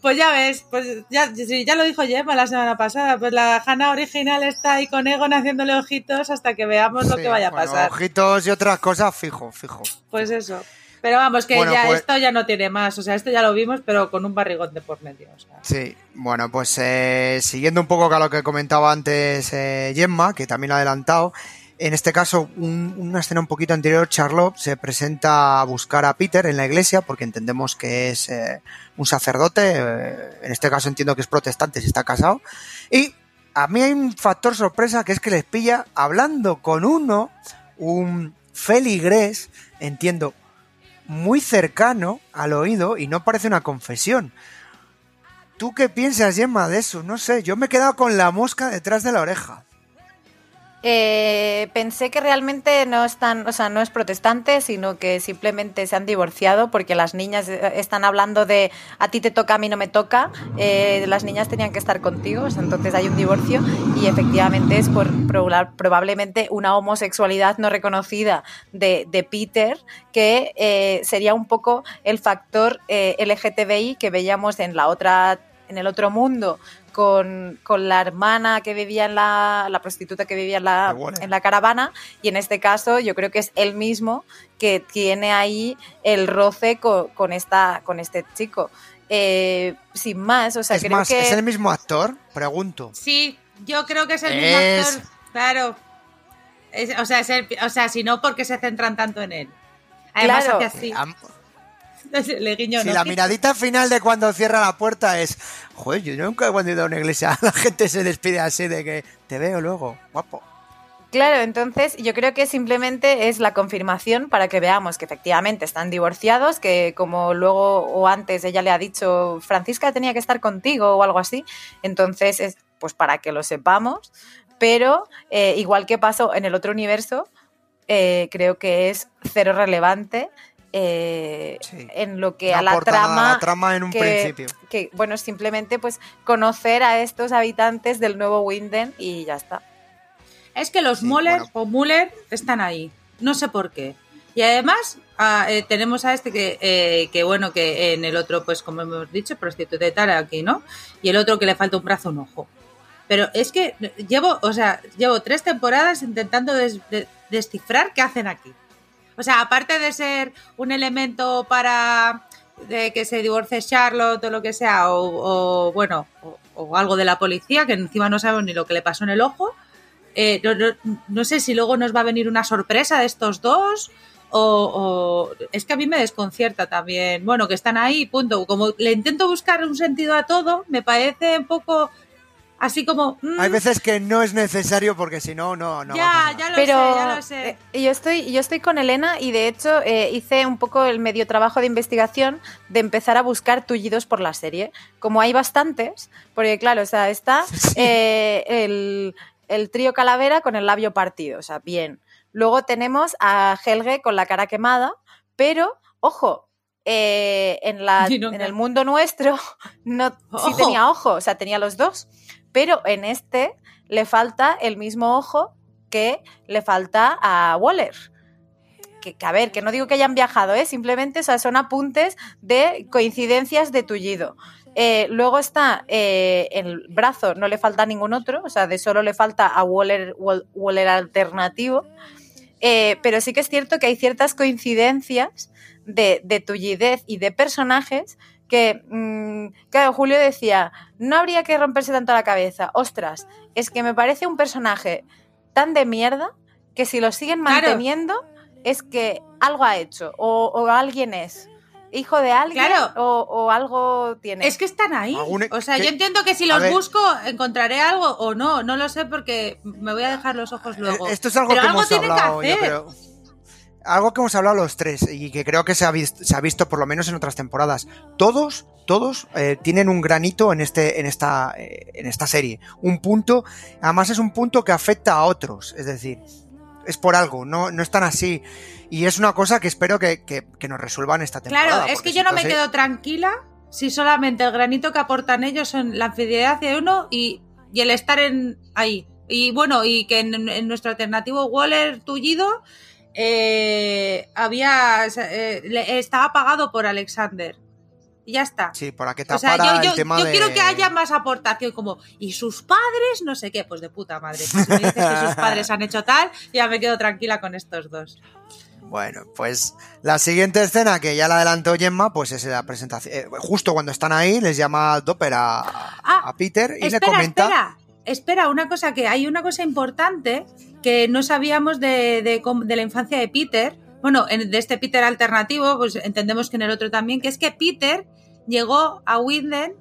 Pues ya ves, pues ya, ya lo dijo Gemma la semana pasada. Pues la Hannah original está ahí con Egon haciéndole ojitos hasta que veamos lo que vaya a bueno, pasar. Ojitos y otras cosas, fijo, fijo. Pues eso. Pero vamos, que Bueno, ya pues- esto ya no tiene más. O sea, esto ya lo vimos, pero con un barrigón de por medio. O sea. Sí, bueno, pues eh, siguiendo un poco con lo que comentaba antes eh, Gemma, que también lo ha adelantado, en este caso, un- una escena un poquito anterior, Charlotte se presenta a buscar a Peter en la iglesia, porque entendemos que es eh, un sacerdote, eh, en este caso entiendo que es protestante, si está casado, y a mí hay un factor sorpresa que es que les pilla hablando con uno, un feligrés, entiendo, muy cercano al oído y no parece una confesión. ¿Tú qué piensas, Gemma, de eso? No sé, yo me he quedado con la mosca detrás de la oreja. Eh, pensé que realmente no están, o sea, no es protestante, sino que simplemente se han divorciado porque las niñas eh, están hablando de a ti te toca, a mí no me toca. Eh, las niñas tenían que estar contigo, entonces hay un divorcio y efectivamente es por probablemente una homosexualidad no reconocida de, Peter, que sería un poco el factor LGTBI que veíamos en la otra en el otro mundo con, la hermana que vivía en la, la prostituta que vivía en la, en la caravana y en este caso yo creo que es él mismo que tiene ahí el roce con, esta, con este chico. Eh, sin más, o sea, es creo que... ¿Es el mismo actor? Pregunto. Sí, yo creo que es el mismo actor, claro. o, sea, o sea, si no, porque se centran tanto en él? Además, claro. así. si la miradita final de cuando cierra la puerta es, joder, yo nunca cuando he ido a una iglesia la gente se despide así de que te veo luego, guapo. Claro, entonces yo creo que simplemente es la confirmación para que veamos que efectivamente están divorciados, que como luego o antes ella le ha dicho, Francisca tenía que estar contigo o algo así, entonces es pues para que lo sepamos, pero eh, igual que pasó en el otro universo, eh, creo que es cero relevante eh, en lo que a la trama, la trama en un principio. Que bueno, simplemente pues conocer a estos habitantes del nuevo Winden y ya está. Es que los Muller o Muller están ahí, no sé por qué. Y además ah, eh, tenemos a este que, eh, que, bueno, que en el otro, pues como hemos dicho, prostituto de tal aquí, ¿no? Y el otro que le falta un brazo, un ojo. Pero es que llevo, o sea, llevo tres temporadas intentando descifrar qué hacen aquí. O sea, aparte de ser un elemento para de que se divorcie Charlotte o lo que sea, o, bueno, o, algo de la policía, que encima no sabemos ni lo que le pasó en el ojo, eh, no, sé si luego nos va a venir una sorpresa de estos dos. O, es que a mí me desconcierta también. Bueno, que están ahí, punto. Como le intento buscar un sentido a todo, me parece un poco así como... Mm. Hay veces que no es necesario porque si no, no, no. Ya, ya lo sé, ya lo sé. Eh, yo estoy, yo estoy con Elena y de hecho eh, hice un poco el medio trabajo de investigación de empezar a buscar tullidos por la serie. Como hay bastantes, porque claro, o sea, está eh, el, el trío Calavera con el labio partido, o sea, bien. Luego tenemos a Helge con la cara quemada, pero, ojo, en, la, en el mundo nuestro no, sí tenía ojo, o sea, tenía los dos pero en este le falta el mismo ojo que le falta a Waller. Que, a ver, que no digo que hayan viajado, ¿eh? simplemente son apuntes de coincidencias de tullido. Eh, luego está eh, el brazo, no le falta ningún otro, o sea, de solo le falta a Waller, Waller alternativo. Eh, pero sí que es cierto que hay ciertas coincidencias de, de tullidez y de personajes que, mm, claro, Julio decía, no habría que romperse tanto la cabeza. Ostras, es que me parece un personaje tan de mierda que si lo siguen manteniendo es que algo ha hecho o, alguien es hijo de alguien o, algo tiene. Es que están ahí. O sea, yo entiendo que si los busco encontraré algo o no, no lo sé porque me voy a dejar los ojos luego. Esto es algo que hemos hablado, yo algo que hemos hablado los tres y que creo que se ha, visto, se ha visto por lo menos en otras temporadas. Todos, todos eh, tienen un granito en, este, en, esta, eh, en esta serie. Un punto, además es un punto que afecta a otros. Es decir, es por algo, no, no están así. Y es una cosa que espero que, nos resuelvan esta temporada. Claro, es que yo no me quedo tranquila si solamente el granito que aportan ellos son la fidelidad de uno y, el estar en ahí. Y bueno, y que en, en nuestro alternativo Waller tullido eh, había eh, estaba pagado por Alexander. Ya está. Sí, para que tapara yo, yo quiero que haya más aportación, como, y sus padres, no sé qué, pues de puta madre. Si me dices que sus padres han hecho tal, ya me quedo tranquila con estos dos. Bueno, pues la siguiente escena que ya la adelantó Gemma, pues es la presentación. Eh, justo cuando están ahí, les llama Doppler a, ah, Peter y le comenta. Espera, espera, una cosa que hay una cosa importante que no sabíamos de, de, la infancia de Peter. Bueno, de este Peter alternativo, pues entendemos que en el otro también, que es que Peter llegó a Winden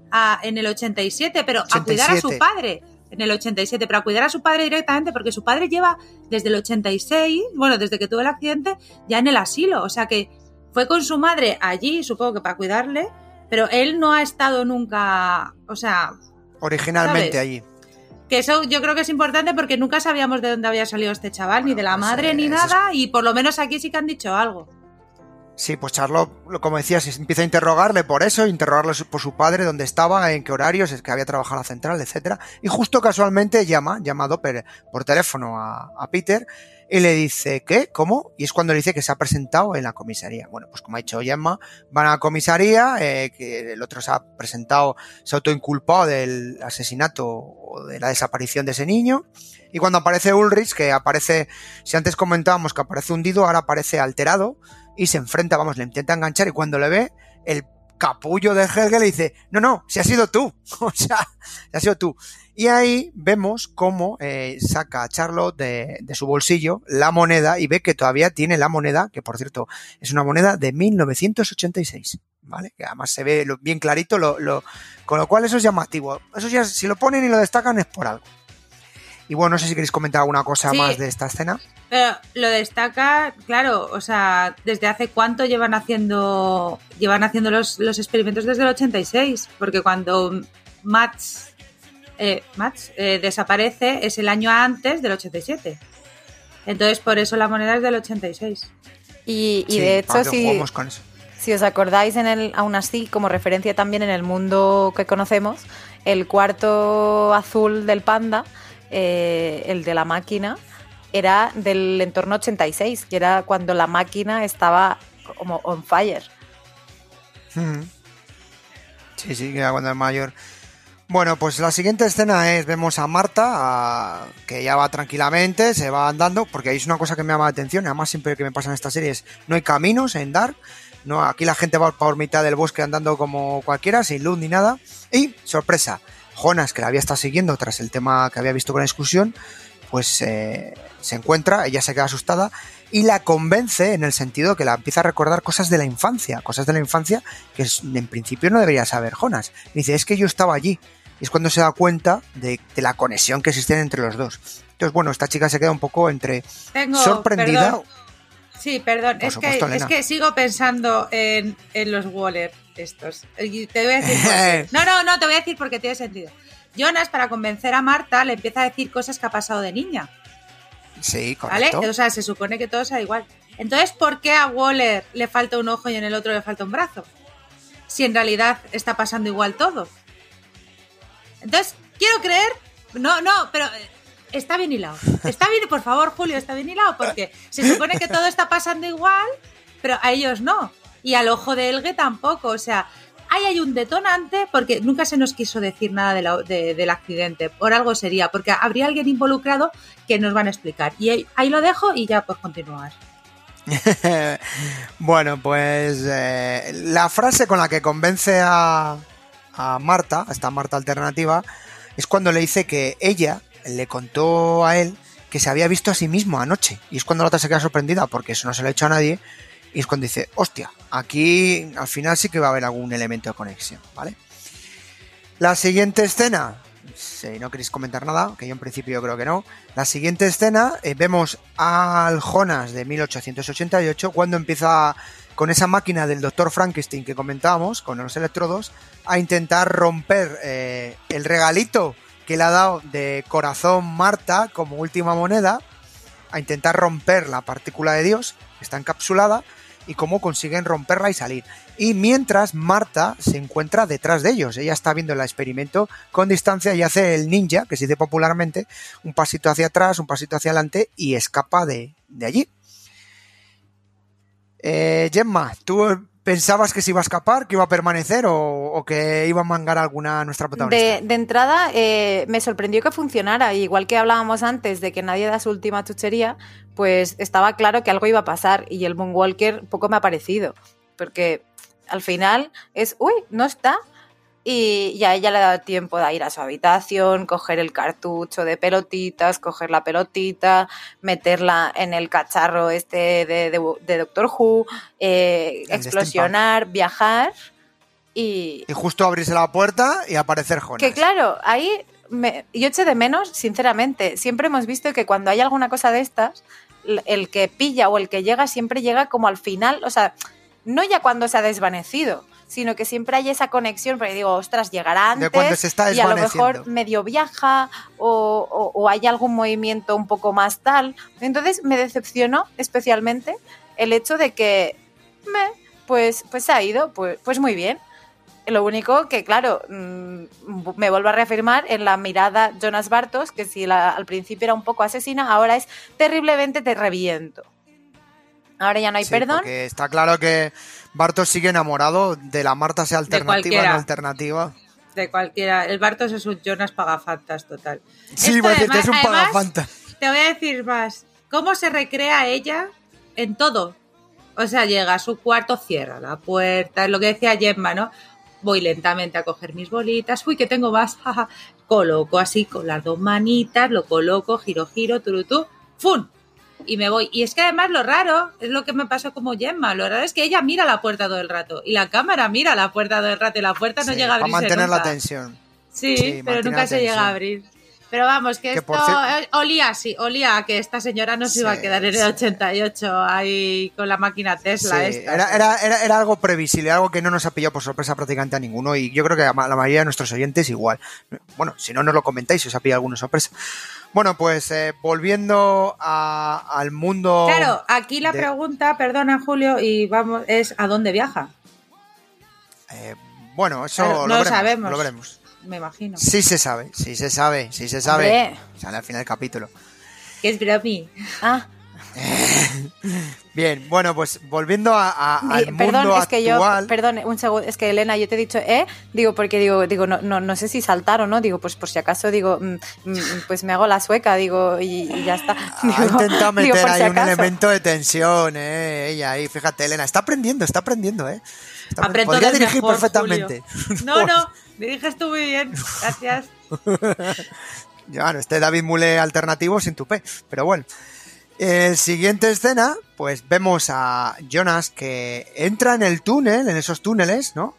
en el 87, pero a cuidar a su padre en el 87, pero a cuidar a su padre directamente, porque su padre lleva desde el 86, bueno, desde que tuvo el accidente, ya en el asilo. O sea que fue con su madre allí, supongo que para cuidarle, pero él no ha estado nunca, o sea... Originalmente allí. Que eso yo creo que es importante porque nunca sabíamos de dónde había salido este chaval, ni de la pues, madre, eh, ni nada, y por lo menos aquí sí que han dicho algo. Sí, pues Charlotte, lo- como decías, empieza a interrogarle por eso, interrogarle por su padre, dónde estaba, en qué horarios, es que había trabajado la central, etcétera. Y justo casualmente llama, llama Doppler por teléfono a, a Peter y le dice, ¿qué? ¿Cómo? Y es cuando le dice que se ha presentado en la comisaría. Bueno, pues como ha dicho Gemma, van a la comisaría, eh, que el otro se ha presentado, se ha autoinculpado del asesinato o de la desaparición de ese niño. Y cuando aparece Ulrich, que aparece, si antes comentábamos que aparece hundido, ahora aparece alterado y se enfrenta, vamos, le intenta enganchar y cuando le ve, el capullo de Helge le dice, no, no, si has sido tú, o sea, si has sido tú. Y ahí vemos cómo eh, saca a Charlotte de, de su bolsillo la moneda y ve que todavía tiene la moneda, que por cierto es una moneda de 1986, ¿vale? Que además se ve bien clarito, lo, lo- con lo cual eso es llamativo. Eso ya, si lo ponen y lo destacan es por algo. Y bueno, no sé si queréis comentar alguna cosa Sí. más de esta escena. Pero lo destaca, claro, o sea, ¿desde hace cuánto llevan haciendo llevan haciendo los, los experimentos desde el 86? Porque cuando Max, eh, Max eh, desaparece es el año antes del 87. Entonces, por eso la moneda es del 86. Y, y Sí, de hecho, si, juguemos con eso. si os acordáis, en el, aún así, como referencia también en el mundo que conocemos, el cuarto azul del panda, eh, el de la máquina, era del entorno 86, que era cuando la máquina estaba como on fire. Sí, sí, que era cuando es mayor. Bueno, pues la siguiente escena es, vemos a Marta, que ya va tranquilamente, se va andando, porque ahí es una cosa que me llama la atención, además siempre que me pasa en estas series, no hay caminos en Dark, no, aquí la gente va por mitad del bosque andando como cualquiera, sin luz ni nada, y, sorpresa, Jonas, que la había estado siguiendo tras el tema que había visto con la exclusión, pues eh, se encuentra, ella se queda asustada y la convence en el sentido que la empieza a recordar cosas de la infancia, cosas de la infancia que en principio no debería saber Jonas. Dice, es que yo estaba allí. Y es cuando se da cuenta de, de la conexión que existe entre los dos. Entonces, bueno, esta chica se queda un poco entre Tengo, sorprendida. perdón. Sí, perdón, es, supuesto, que, es que sigo pensando en, en los Waller estos. Y te voy a decir. No, no, no, te voy a decir porque tiene sentido. Jonas, para convencer a Marta, le empieza a decir cosas que ha pasado de niña. Sí, ¿Vale? correcto. O sea, se supone que todo sea igual. Entonces, ¿por qué a Waller le falta un ojo y en el otro le falta un brazo? Si en realidad está pasando igual todo. Entonces, quiero creer. No, no, pero eh, está bien hilado. Está bien, por favor, Julio, está bien hilado, porque se supone que todo está pasando igual, pero a ellos no. Y al ojo de Elge tampoco. O sea, ahí hay un detonante porque nunca se nos quiso decir nada de del accidente. Por algo sería, porque habría alguien involucrado que nos van a explicar. Y ahí, ahí lo dejo y ya pues continuar. bueno, pues eh, la frase con la que convence a, a Marta, a esta Marta alternativa, es cuando le dice que ella le contó a él que se había visto a sí mismo anoche. Y es cuando la otra se queda sorprendida porque eso no se lo ha hecho a nadie. Y es cuando dice, hostia, aquí al final sí que va a haber algún elemento de conexión, ¿vale? La siguiente escena, si no queréis comentar nada, que yo en principio creo que no. La siguiente escena, eh, vemos al Jonas de 1888 cuando empieza con esa máquina del doctor Frankenstein que comentábamos, con los electrodos, a intentar romper eh, el regalito que le ha dado de corazón Marta como última moneda, a intentar romper la partícula de Dios, que está encapsulada, y cómo consiguen romperla y salir. Y mientras Marta se encuentra detrás de ellos, ella está viendo el experimento con distancia y hace el ninja, que se dice popularmente, un pasito hacia atrás, un pasito hacia adelante y escapa de, de allí. Eh, Gemma, ¿tú pensabas que se iba a escapar, que iba a permanecer o, o que iba a mangar alguna nuestra protagonista? De, de entrada, eh, me sorprendió que funcionara. Igual que hablábamos antes de que nadie da su última chuchería, pues estaba claro que algo iba a pasar y el Moonwalker poco me ha parecido. Porque al final es, uy, no está. Y, y a ella le ha dado tiempo de ir a su habitación, coger el cartucho de pelotitas, coger la pelotita, meterla en el cacharro este de, de- de Doctor Who, eh, explosionar, viajar y, Y justo abrirse la puerta y aparecer Jonas. que claro, ahí me- yo eché de menos, sinceramente. Siempre hemos visto que cuando hay alguna cosa de estas, el que pilla o el que llega siempre llega como al final, o sea, no ya cuando se ha desvanecido, sino que siempre hay esa conexión, porque digo, ostras, llegará De antes se está y a lo mejor medio viaja o, o- o hay algún movimiento un poco más tal. Entonces me decepcionó especialmente el hecho de que, me, pues, pues se ha ido, pues, pues muy bien. Lo único que, claro, mm, me vuelvo a reafirmar en la mirada Jonas Bartos, que si la- al principio era un poco asesina, ahora es terriblemente te reviento. Ahora ya no hay Sí, perdón. Porque está claro que Bartos sigue enamorado de la Marta sea alternativa, cualquiera. no alternativa. De cualquiera. El Bartos es un Jonas pagafantas total. Sí, Esto voy a decirte, es un además- además, pagafanta. Te voy a decir más. ¿Cómo se recrea ella en todo? O sea, llega a su cuarto, cierra la puerta, es lo que decía Gemma, ¿no? Voy lentamente a coger mis bolitas, uy, que tengo más. Coloco así con las dos manitas, lo coloco, giro, giro, turutú, ¡fun! Y me voy. Y es que además lo raro, es lo que me pasó como Gemma, lo raro es que ella mira la puerta todo el rato y la cámara mira la puerta todo el rato y la puerta no llega a para abrirse mantener la tensión. Sí, Sí, pero nunca se llega a abrir. Pero vamos, que, Que esto eh, olía así, olía a que esta señora no se iba a quedar en el sí. 88 ahí con la máquina Tesla Sí, esta. era, era, era, era algo previsible, algo que no nos ha pillado por sorpresa prácticamente a ninguno y yo creo que a la mayoría de nuestros oyentes igual. Bueno, si no nos lo comentáis, os ha pillado alguna sorpresa. Bueno, pues eh, volviendo a- al mundo... Claro, aquí la de- pregunta, perdona Julio, y vamos, es ¿a dónde viaja? eh, bueno, eso Claro, lo, no lo veremos, sabemos. lo veremos. Me imagino. Sí se sabe, sí se sabe, sí se sabe. Hombre. Sale al final del capítulo. Que es bromi. Ah, Bien, bueno, pues volviendo a, a- al Eh, mundo perdón, es que yo, actual... perdón, un segundo, es que Elena, yo te he dicho, eh, digo, porque digo, digo, no, no, no sé si saltar o no, digo, pues por si acaso, digo, mm, mm, pues me hago la sueca, digo, y, y ya está. Ha Digo, intentado digo, meter si ahí un elemento de tensión, eh, ella ahí, fíjate, Elena, está aprendiendo, está aprendiendo, eh. Aprendo Podría dirigir mejor, perfectamente. Julio. No, no, diriges tú muy bien. Gracias. Ya, bueno, este David Mule alternativo sin tupé, pero bueno. El siguiente escena, pues vemos a Jonas que entra en el túnel, en esos túneles, ¿no?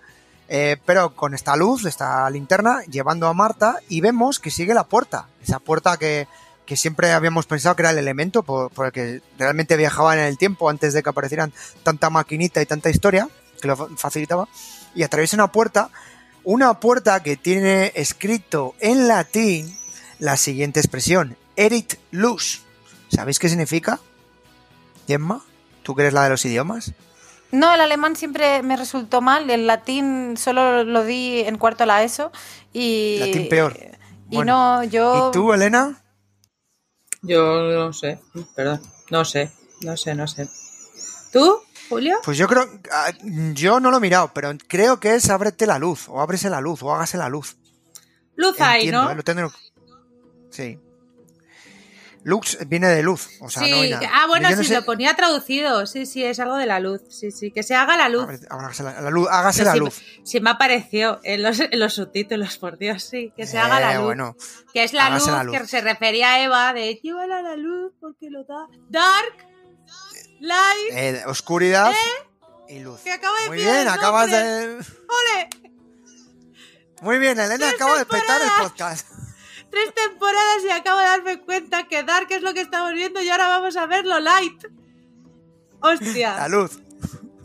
Eh, pero con esta luz, esta linterna, llevando a Marta y vemos que sigue la puerta. Esa puerta que, que siempre habíamos pensado que era el elemento por, por el que realmente viajaban en el tiempo antes de que aparecieran tanta maquinita y tanta historia que lo fa- facilitaba. Y atraviesa una puerta, una puerta que tiene escrito en latín la siguiente expresión, Erit Luz. ¿Sabéis qué significa? Gemma, ¿tú que eres la de los idiomas? No, el alemán siempre me resultó mal, el latín solo lo di en cuarto la ESO y... Latín peor. Y Bueno. no, yo... ¿Y tú, Elena? Yo no sé, perdón. No sé, no sé, no sé. ¿Tú, Julio? Pues yo creo, ah, yo no lo he mirado, pero creo que es ábrete la luz, o ábrese la luz, o hágase la luz. Luz hay, ¿no? ¿eh? Lo tendré- Sí. Lux viene de luz, o sea, sí, no hay nada. ah, bueno, Yo no sí, sé- lo ponía traducido. Sí, sí, es algo de la luz. Sí, sí, que se haga la luz. Hágase la, la luz, hágase la sí, luz. sí me apareció en los, en los subtítulos, por Dios, sí, que se haga Eh, la luz. Bueno, que es la luz, la luz. que se refería a Eva de llévala la luz porque lo da. Dark, light, eh, oscuridad y luz. que acaba de Muy bien, acabas de... ¡Ole! Muy bien, Elena acaba de petar el podcast. Tres temporadas y acabo de darme cuenta que Dark es lo que estamos viendo y ahora vamos a verlo light. La Hostia, luz.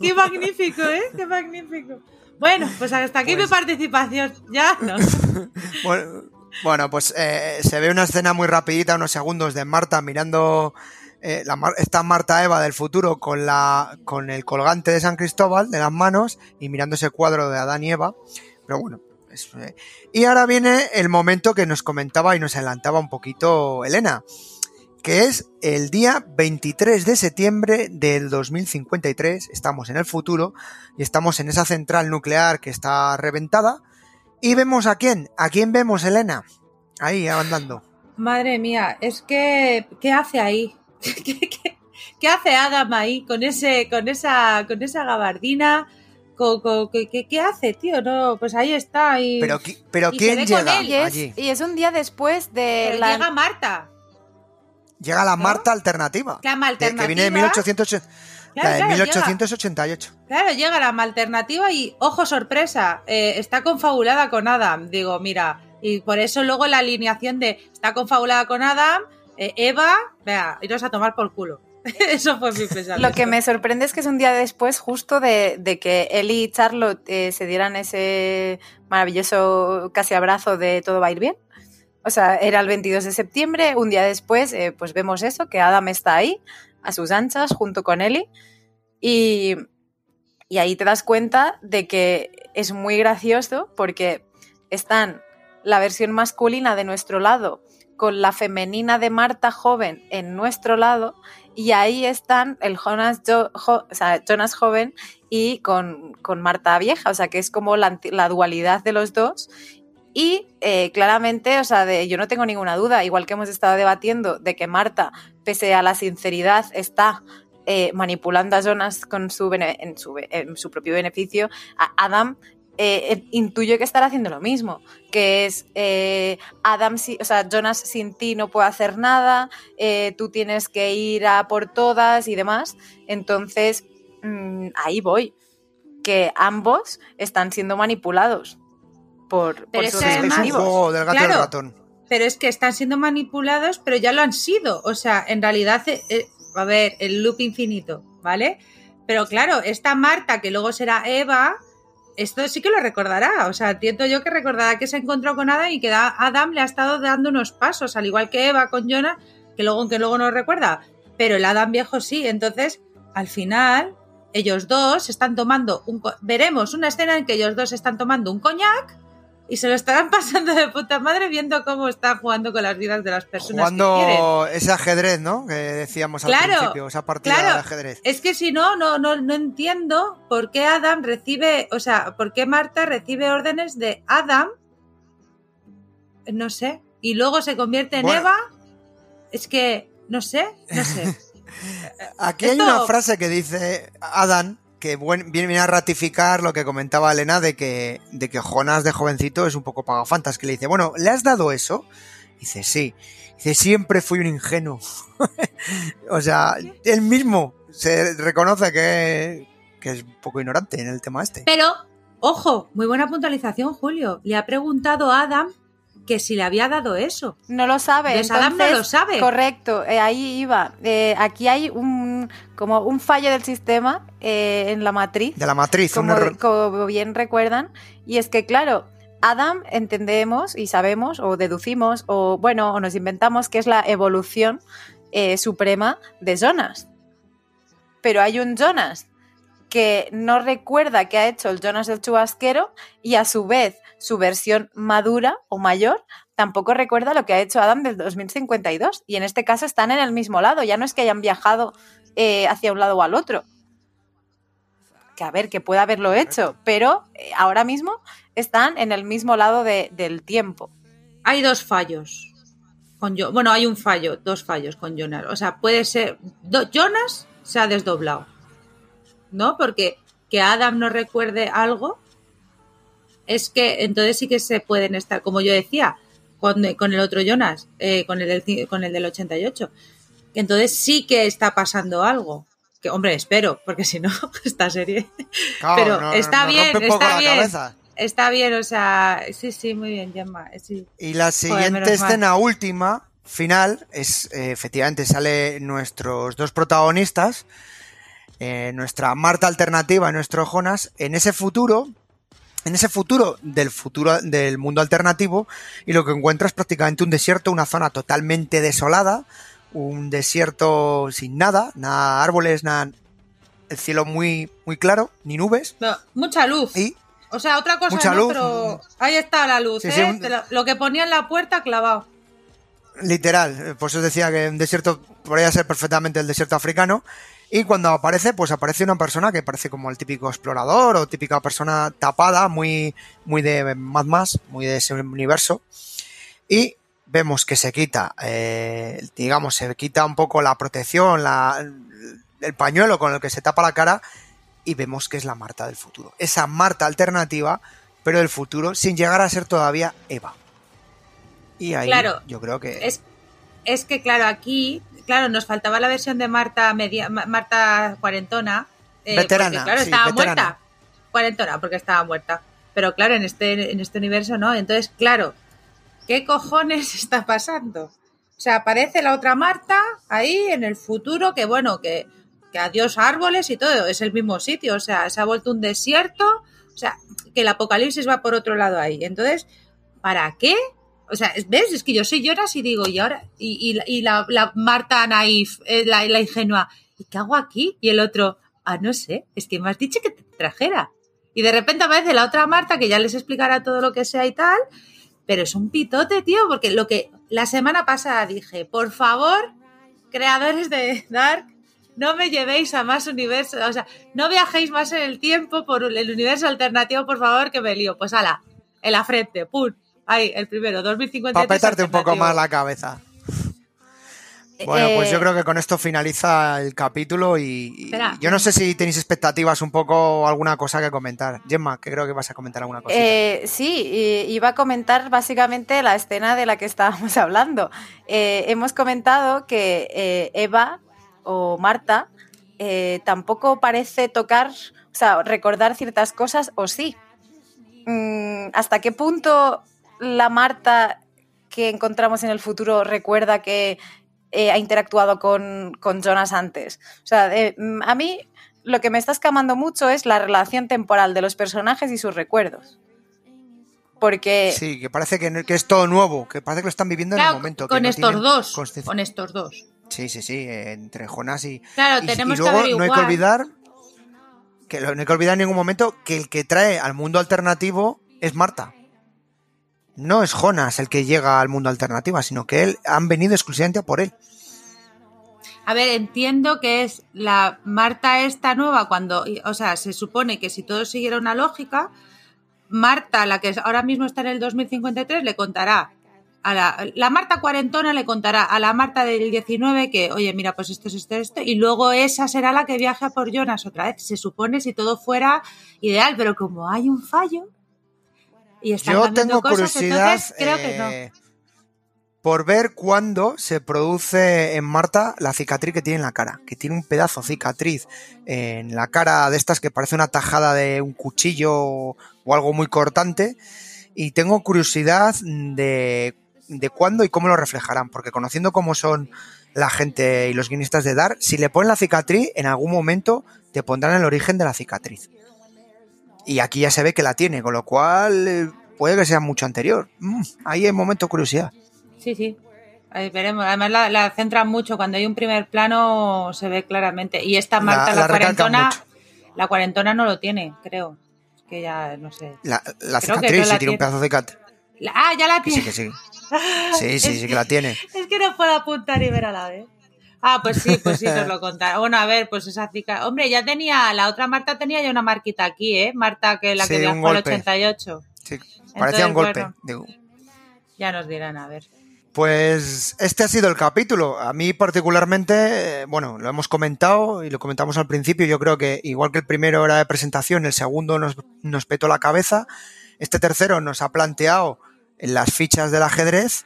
qué magnífico, ¿eh? Qué magnífico. Bueno, pues hasta aquí Pues- mi participación. Ya, no. Bueno, bueno, pues eh, se ve una escena muy rapidita, unos segundos de Marta mirando eh, esta Marta Eva del futuro con la con el colgante de San Cristóbal de las manos y mirando ese cuadro de Adán y Eva. Pero bueno, eh, y ahora viene el momento que nos comentaba y nos adelantaba un poquito Elena, que es el día 23 de septiembre del 2053. Estamos en el futuro y estamos en esa central nuclear que está reventada. Y vemos a quién, a quién vemos, Elena. Ahí andando. Madre mía, es que ¿qué hace ahí? ¿Qué, qué- qué hace Adam ahí con ese, con esa, con esa gabardina? Con- con- ¿qué, qué- qué hace, tío? No, pues ahí está. Y, Pero, pero Y ¿quién llega. Y es, allí? y es un día después de pero la... llega Marta. Llega la ¿no? Marta alternativa. Cama de- que viene de alternativa. 1880 Claro, la de claro, 1888. Claro, llega la alternativa y, ojo, sorpresa, eh, está confabulada con Adam. Digo, mira, y por eso luego la alineación de está confabulada con Adam, eh, Eva, vea, iros a tomar por culo. Eso fue mi pensamiento. Lo que me sorprende es que es un día después justo de, que Ellie y Charlotte eh, se dieran ese maravilloso casi abrazo de todo va a ir bien. O sea, era el 22 de septiembre, un día después, eh, pues vemos eso, que Adam está ahí, a sus anchas, junto con Ellie, y, y ahí te das cuenta de que es muy gracioso porque están la versión masculina de nuestro lado con la femenina de Marta joven en nuestro lado y ahí están el Jonas, Jo- o sea, Jonas joven y con, con Marta vieja, o sea que es como la, la dualidad de los dos. Y eh, claramente, o sea, de, yo no tengo ninguna duda, igual que hemos estado debatiendo de que Marta, pese a la sinceridad, está eh, manipulando a Jonas con su en, su, su propio beneficio, a Adam eh, eh, intuyo que estará haciendo lo mismo, que es eh, Adam, o sea, Jonas sin ti no puede hacer nada, eh, tú tienes que ir a por todas y demás. Entonces, mm, ahí voy, que ambos están siendo manipulados por, por Pero sus es un juego del gato y el Claro. ratón. Pero es que están siendo manipulados, pero ya lo han sido. O sea, en realidad, a ver, el loop infinito, ¿vale? Pero claro, esta Marta, que luego será Eva, esto sí que lo recordará. O sea, entiendo yo que recordará que se encontró con Adam y que da- Adam le ha estado dando unos pasos, al igual que Eva con Jonah, que luego, que luego no recuerda. Pero el Adam viejo sí. Entonces, al final, ellos dos están tomando un. Veremos una escena en que ellos dos están tomando un coñac y se lo estarán pasando de puta madre viendo cómo están jugando con las vidas de las personas que quieren. Jugando ese ajedrez, ¿no? Que decíamos al Claro, principio, esa partida claro. de ajedrez. Es que si no, no, no, no entiendo por qué Adam recibe, o sea, por qué Marta recibe órdenes de Adam, no sé, y luego se convierte en Bueno. Eva. Es que, no sé, no sé. Aquí hay una frase que dice Adam que viene a ratificar lo que comentaba Elena de que, de que Jonas de jovencito es un poco pagafantas, que le dice, bueno, ¿le has dado eso? Dice, sí. Dice, siempre fui un ingenuo. o sea, él mismo se reconoce que, que es un poco ignorante en el tema este. Pero, ojo, muy buena puntualización, Julio. Le ha preguntado a Adam que si le había dado eso. No lo sabe. Pues Adam no lo sabe. Correcto, eh, ahí iba. Eh, aquí hay un como un fallo del sistema eh, en la matriz, De la matriz, un como, error. como bien recuerdan, y es que claro, Adam entendemos y sabemos o deducimos o bueno o nos inventamos que es la evolución eh, suprema de Jonas, pero hay un Jonas que no recuerda que ha hecho el Jonas del chubasquero y a su vez su versión madura o mayor tampoco recuerda lo que ha hecho Adam del 2052 y en este caso están en el mismo lado, ya no es que hayan viajado eh, hacia un lado o al otro. Que a ver, que puede haberlo hecho, pero eh, ahora mismo están en el mismo lado de- del tiempo. Hay dos fallos. Con yo, bueno, hay un fallo, dos fallos con Jonas. O sea, puede ser. do- Jonas se ha desdoblado. ¿No? Porque que Adam no recuerde algo es que entonces sí que se pueden estar, como yo decía, con, con el otro Jonas, eh, con, el del, con el del 88. Que entonces sí que está pasando algo. Que, hombre, espero, porque si no, esta serie pero no- está bien, está bien. cabeza. está bien, o sea, sí, sí, muy bien, Gemma. Sí. Y la siguiente mal. escena última, final, es eh, efectivamente sale nuestros dos protagonistas, eh, nuestra Marta alternativa y nuestro Jonas, en ese futuro, en ese futuro del futuro del mundo alternativo, y lo que encuentras es prácticamente un desierto, una zona totalmente desolada, un desierto sin nada, nada árboles, nada, el cielo muy, muy claro, ni nubes, No, mucha luz. y O sea, otra cosa Mucha no, luz. pero ahí está la luz, Sí, ¿eh? sí, un- Te lo, que ponía en la puerta clavado. Literal, eh, por eso os decía que un desierto podría ser perfectamente el desierto africano. Y cuando aparece, pues aparece una persona que parece como el típico explorador o típica persona tapada, muy, muy de Mad Max, muy de ese universo. Y vemos que se quita, eh, digamos, se quita un poco la protección, la, el pañuelo con el que se tapa la cara y vemos que es la Marta del futuro. Esa Marta alternativa, pero del futuro, sin llegar a ser todavía Eva. Y ahí Claro, yo creo que... Es, es que, claro, aquí, claro, nos faltaba la versión de Marta media, Ma- Marta cuarentona. eh, Veterana, porque, claro, sí, estaba veterana. muerta. Cuarentona, porque estaba muerta. Pero claro, en este, en este universo no. Entonces, claro, ¿qué cojones está pasando? O sea, aparece la otra Marta ahí en el futuro, que bueno, que, que adiós árboles y todo, es el mismo sitio, o sea, se ha vuelto un desierto, o sea, que el apocalipsis va por otro lado ahí. Entonces, ¿para qué? O sea, ¿ves? Es que yo soy lloras y digo, y ahora, y, la, Marta naif, eh, la, la ingenua, ¿y qué hago aquí? Y el otro, ah, no sé, es que me has dicho que te trajera. Y de repente aparece la otra Marta que ya les explicará todo lo que sea y tal, pero es un pitote, tío, porque lo que la semana pasada dije, por favor, creadores de Dark, no me llevéis a más universos, o sea, no viajéis más en el tiempo por el universo alternativo, por favor, que me lío. Pues ala, en la frente, pum, ahí, el primero, 2053. Para petarte un poco más la cabeza. Bueno, pues yo Eh, creo que con esto finaliza el capítulo y, y Espera. yo no sé si tenéis expectativas un poco alguna cosa que comentar. Gemma, que creo que vas a comentar alguna cosa. Eh, sí, iba a comentar básicamente la escena de la que estábamos hablando. Eh, hemos comentado que eh, Eva o Marta eh, tampoco parece tocar, o sea, recordar ciertas cosas o sí. Mm, ¿Hasta qué punto la Marta que encontramos en el futuro recuerda que eh, ha interactuado con, con Jonas antes? O sea, eh, mm, a mí lo que me está escamando mucho es la relación temporal de los personajes y sus recuerdos. Porque Sí, que parece que, no- que es todo nuevo, que parece que lo están viviendo en el momento. que con no estos tienen dos, con estos dos. Sí, sí, sí, eh, entre Jonás y. Claro, y- tenemos y luego que no hay que olvidar que lo- no hay que olvidar en ningún momento que el que trae al mundo alternativo es Marta. No es Jonas el que llega al mundo alternativo, sino que él han venido exclusivamente a por él. A ver, entiendo que es la Marta esta nueva cuando, o sea, se supone que si todo siguiera una lógica, Marta, la que ahora mismo está en el 2053, le contará a la, la Marta cuarentona le contará a la Marta del 19 que, oye, mira, pues esto es esto, esto, y luego esa será la que viaja por Jonas otra vez. Se supone si todo fuera ideal, pero como hay un fallo y están Yo tengo cosas, curiosidad entonces creo que no. eh, por ver cuándo se produce en Marta la cicatriz que tiene en la cara, que tiene un pedazo de cicatriz en la cara de estas que parece una tajada de un cuchillo o, o algo muy cortante. Y tengo curiosidad de, de cuándo y cómo lo reflejarán, porque conociendo cómo son la gente y los guionistas de Dar, si le ponen la cicatriz, en algún momento te pondrán el origen de la cicatriz. Y aquí ya se ve que la tiene, con lo cual eh, puede que sea mucho anterior. Mm, ahí hay momento curiosidad. Sí, sí. Ahí veremos. Además la, la centran mucho. Cuando hay un primer plano se ve claramente. Y esta Marta, la, cuarentona, la cuarentona no lo tiene, creo. Es que ya no sé. La, cicatriz, sí tiene un pedazo de cicatriz. Ah, ya la Que tiene. sí, que sí. Sí, sí, sí que la tiene. Es que no puedo apuntar y ver a la vez. Ah, pues sí, pues sí, nos lo contará. Bueno, a ver, pues esa cicatriz. Hombre, ya tenía, la otra Marta tenía ya una marquita aquí, ¿eh? Marta, que la Sí, que viajó el golpe. 88. Sí, parecía un golpe. bueno. Digo, Ya nos dirán, a ver. Pues este ha sido el capítulo. A mí particularmente, eh, bueno, lo hemos comentado y lo comentamos al principio. Yo creo que igual que el primero era de presentación, el segundo nos, nos petó la cabeza. Este tercero nos ha planteado las fichas del ajedrez.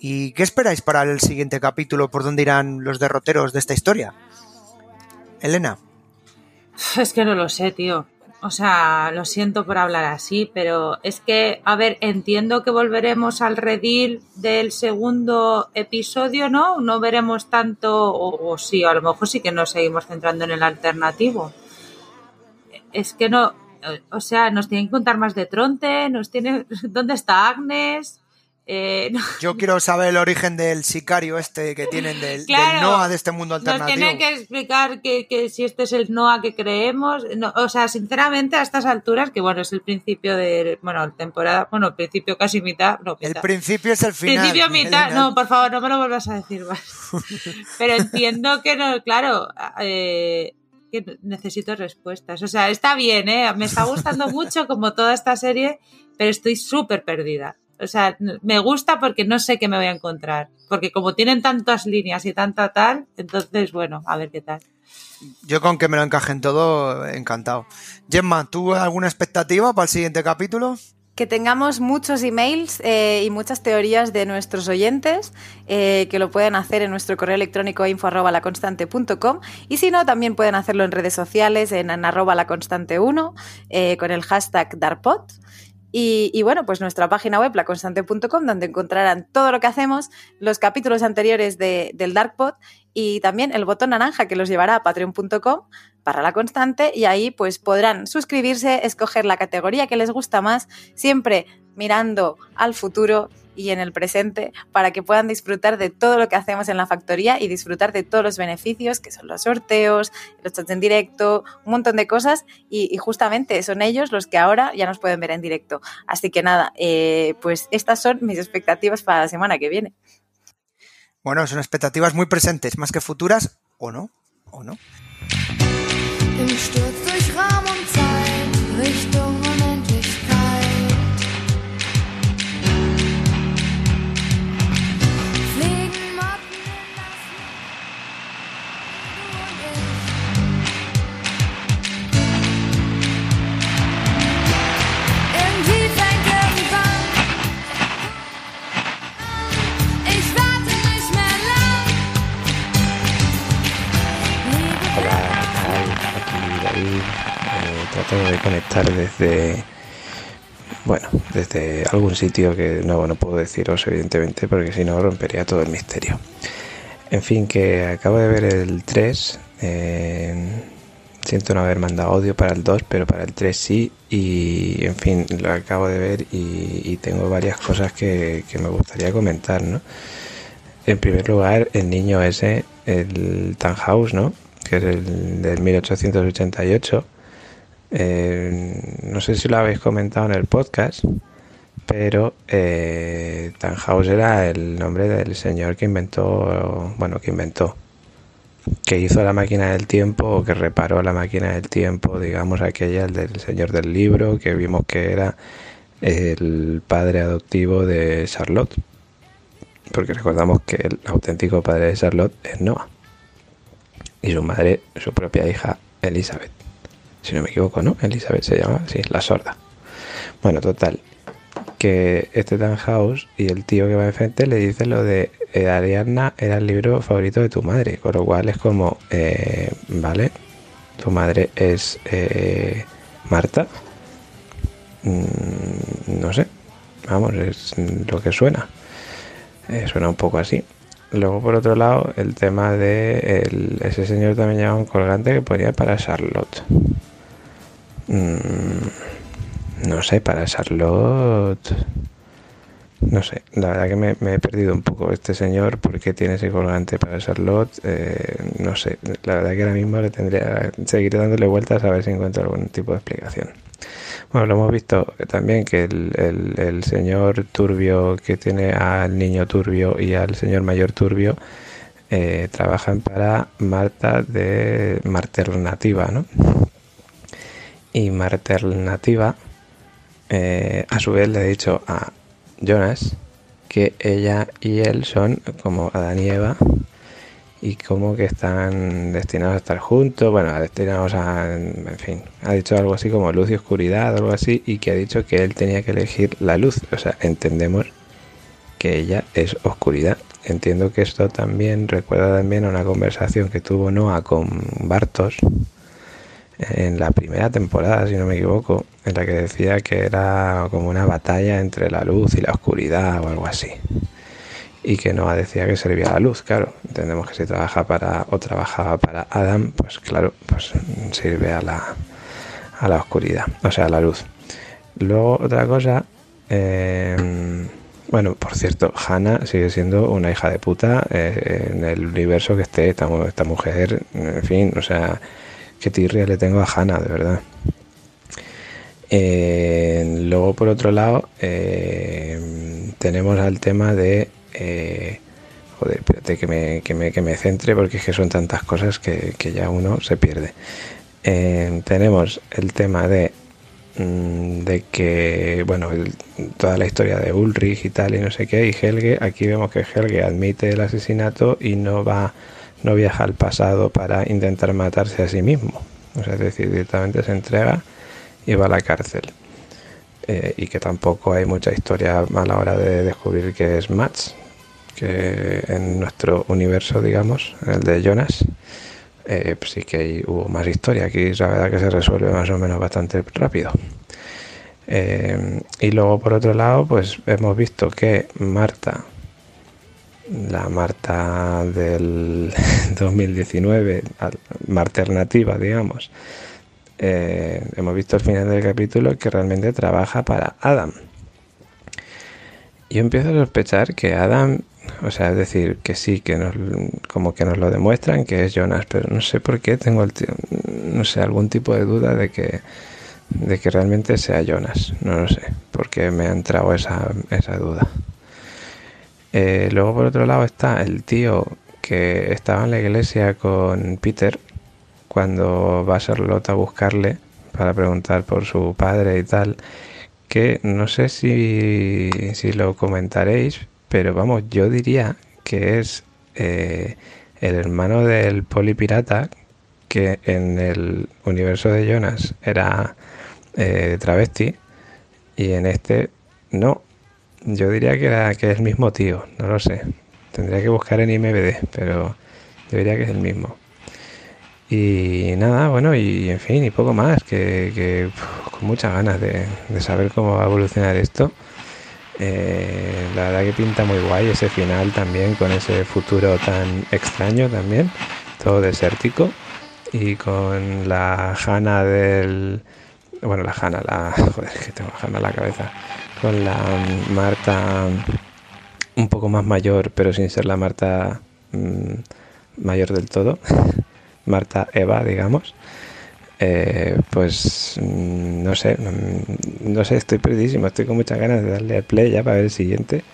¿Y qué esperáis para el siguiente capítulo? ¿Por dónde irán los derroteros de esta historia? Elena. Es que no lo sé, tío. O sea, lo siento por hablar así, pero es que, a ver, entiendo que volveremos al redil del segundo episodio, ¿no? No veremos tanto, o, o sí, a lo mejor sí que nos seguimos centrando en el alternativo. Es que no, o sea, nos tienen que contar más de Tronte, nos tienen, ¿dónde está Agnes? Eh, no- Yo quiero saber el origen del sicario este que tienen del, del Claro, Noah de este mundo Nos alternativo. tienen que explicar que, que si este es el Noah que creemos. No, o sea, sinceramente, a estas alturas, que bueno, es el principio de. Bueno, temporada. Bueno, principio casi mitad. No, El mitad. principio es el final. Principio mitad. Elena. No, por favor, no me lo vuelvas a decir más. Pero entiendo que no, claro. eh, que necesito respuestas. O sea, está bien, ¿eh? Me está gustando mucho como toda esta serie, pero estoy súper perdida. O sea, me gusta porque no sé qué me voy a encontrar. Porque como tienen tantas líneas y tanta tal, entonces, bueno, a ver qué tal. Yo con que me lo encajen todo, encantado. Gemma, ¿tú alguna expectativa para el siguiente capítulo? Que tengamos muchos emails eh, y muchas teorías de nuestros oyentes, eh, que lo pueden hacer en nuestro correo electrónico info arroba laconstante.com y si no, también pueden hacerlo en redes sociales en, en arroba laconstante1 eh, con el hashtag DARPOT. Y, bueno, pues nuestra página web, laconstante.com, donde encontrarán todo lo que hacemos, los capítulos anteriores de, del Darkpod y también el botón naranja que los llevará a patreon.com para la constante y ahí pues podrán suscribirse, escoger la categoría que les gusta más, siempre mirando al futuro y en el presente para que puedan disfrutar de todo lo que hacemos en la factoría y disfrutar de todos los beneficios que son los sorteos, los chats en directo, un montón de cosas y, justamente son ellos los que ahora ya nos pueden ver en directo. Así que nada, eh, pues estas son mis expectativas para la semana que viene. Bueno, son expectativas muy presentes, más que futuras, o no, o no. De conectar desde bueno, desde algún sitio que no, no puedo deciros evidentemente porque si no rompería todo el misterio. En fin, que acabo de ver el 3. Eh, siento no haber mandado audio para el 2, pero para el 3 sí. Y en fin, lo acabo de ver y, tengo varias cosas que, que, me gustaría comentar, ¿no? En primer lugar, el niño ese, el Tannhaus, ¿no? Que es el del 1888 eh, no sé si lo habéis comentado en el podcast, pero eh, Tannhaus era el nombre del señor que inventó, bueno, que inventó, que hizo la máquina del tiempo o que reparó la máquina del tiempo, digamos aquella, el del señor del libro, que vimos que era el padre adoptivo de Charlotte. Porque recordamos que el auténtico padre de Charlotte es Noah. Y su madre, su propia hija, Elizabeth si no me equivoco, ¿no? Elizabeth se llama, sí, la sorda. Bueno, total, que este House y el tío que va enfrente le dice lo de eh, Ariadna era el libro favorito de tu madre, con lo cual es como, eh, vale, tu madre es eh, Marta, mm, no sé, vamos, es lo que suena, suena un poco así. Luego, por otro lado, el tema de ese señor también lleva un colgante que ponía para Charlotte. Mm, no sé, para Charlotte. No sé, la verdad que me, he perdido un poco este señor, porque tiene ese colgante para Charlotte? Eh, no sé, la verdad que ahora mismo le tendría, seguir dándole vueltas a ver si encuentro algún tipo de explicación. Bueno, lo hemos visto también que el, señor turbio que tiene al niño turbio y al señor mayor turbio eh, trabajan para Marta de Maternativa, ¿no? Y Maternativa eh, a su vez le ha dicho a Jonas que ella y él son como Adán y Eva y como que están destinados a estar juntos, bueno, destinados a, en fin, ha dicho algo así como luz y oscuridad, algo así, y que ha dicho que él tenía que elegir la luz, o sea, entendemos que ella es oscuridad. Entiendo que esto también recuerda también a una conversación que tuvo Noah con Bartos, en la primera temporada, si no me equivoco, en la que decía que era como una batalla entre la luz y la oscuridad o algo así. Y que no decía que servía la luz, claro. Entendemos que si trabaja para o trabajaba para Adam, pues claro, pues sirve a la, a la oscuridad, o sea, a la luz. Luego otra cosa, em, bueno, por cierto, Hannah sigue siendo una hija de puta eh, en el universo que esté esta, esta mujer, en fin, o sea, Qué tirria le tengo a Hanna, de verdad. Eh, luego, por otro lado, eh, tenemos al tema de... Eh, joder, espérate que me, que, me, que me centre porque es que son tantas cosas que, ya uno se pierde. tenemos el tema de mm, de que, bueno, toda la historia de Ulrich y tal y no sé qué, y Helge, aquí vemos que Helge admite el asesinato y no va no viaja al pasado para intentar matarse a sí mismo. O sea, es decir, directamente se entrega y va a la cárcel. Eh, y que tampoco hay mucha historia a la hora de descubrir que es Max, que en nuestro universo, digamos, el de Jonas, eh, pues sí que hubo más historia. Aquí la verdad que se resuelve más o menos bastante rápido. Eh, y luego por otro lado, pues hemos visto que Marta, la Marta del 2019, Marta alternativa, digamos, eh, hemos visto al final del capítulo que realmente trabaja para Adam. Yo empiezo a sospechar que Adam, o sea, es decir, que sí, que nos, como que nos lo demuestran que es Jonas, pero no sé por qué tengo el, no sé, algún tipo de duda de que de que realmente sea Jonas. No lo sé, porque me ha entrado esa, esa duda. Eh, luego por otro lado está el tío que estaba en la iglesia con Peter cuando va Charlotte a buscarle para preguntar por su padre y tal, que no sé si, si lo comentaréis, pero vamos, yo diría que es eh, el hermano del polipirata que en el universo de Jonas era eh, travesti y en este no. Yo diría que, era, que es el mismo tío, no lo sé. Tendría que buscar en IMBD, pero yo diría que es el mismo. Y nada, bueno, y en fin, y poco más, que, con muchas ganas de, saber cómo va a evolucionar esto. Eh, la verdad que pinta muy guay ese final también, con ese futuro tan extraño también, todo desértico, y con la Jana del, bueno, la Hanna, la, joder, que tengo la Hanna en la cabeza, con la Marta un poco más mayor, pero sin ser la Marta mm, mayor del todo, Marta Eva, digamos. Eh, pues mm, no sé, mm, no sé, estoy perdidísimo, estoy con muchas ganas de darle al play ya para ver el siguiente.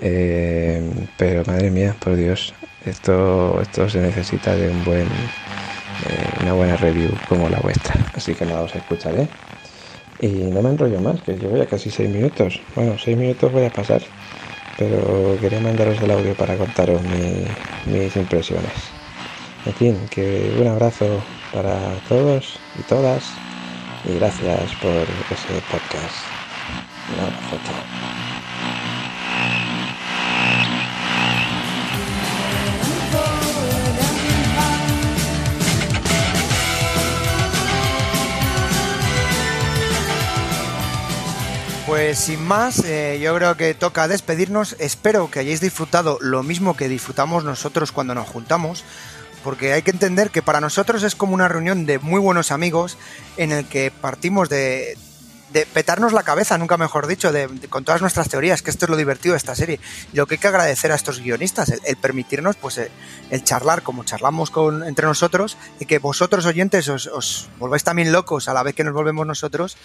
Eh, pero madre mía, por Dios, esto, esto se necesita de un buen eh, una buena review como la vuestra. Así que nada, os escucharé. Y no me enrollo más, que llevo ya casi 6 minutos. Bueno, 6 minutos voy a pasar, pero quería mandaros el audio para contaros mis impresiones. En fin, que un abrazo para todos y todas y gracias por ese podcast. Pues sin más, eh, yo creo que toca despedirnos. Espero que hayáis disfrutado lo mismo que disfrutamos nosotros cuando nos juntamos, porque hay que entender que para nosotros es como una reunión de muy buenos amigos en el que partimos de, petarnos la cabeza, nunca mejor dicho, de, con todas nuestras teorías, que esto es lo divertido de esta serie. Lo que hay que agradecer a estos guionistas, el, permitirnos pues eh, el, charlar como charlamos con, entre nosotros y que vosotros oyentes os, os volváis también locos a la vez que nos volvemos nosotros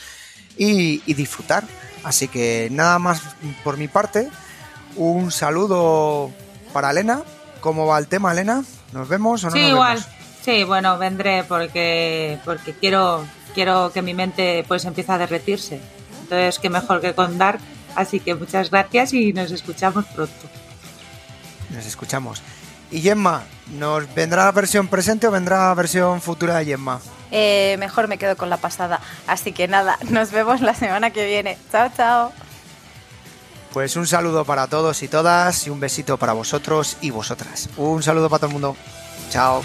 y, disfrutar. Así que nada más por mi parte. Un saludo para Elena. ¿Cómo va el tema, Elena? ¿Nos vemos o no? Sí, nos igual. Vemos? Sí, bueno, vendré porque, porque quiero, quiero que mi mente pues empiece a derretirse. Entonces, qué mejor que con Dark. Así que muchas gracias y nos escuchamos pronto. Nos escuchamos. Y Gemma, ¿nos vendrá la versión presente o vendrá la versión futura de Gemma? Eh, mejor me quedo con la pasada. Así que nada, nos vemos la semana que viene. Chao, chao. Pues un saludo para todos y todas y un besito para vosotros y vosotras. Un saludo para todo el mundo. Chao.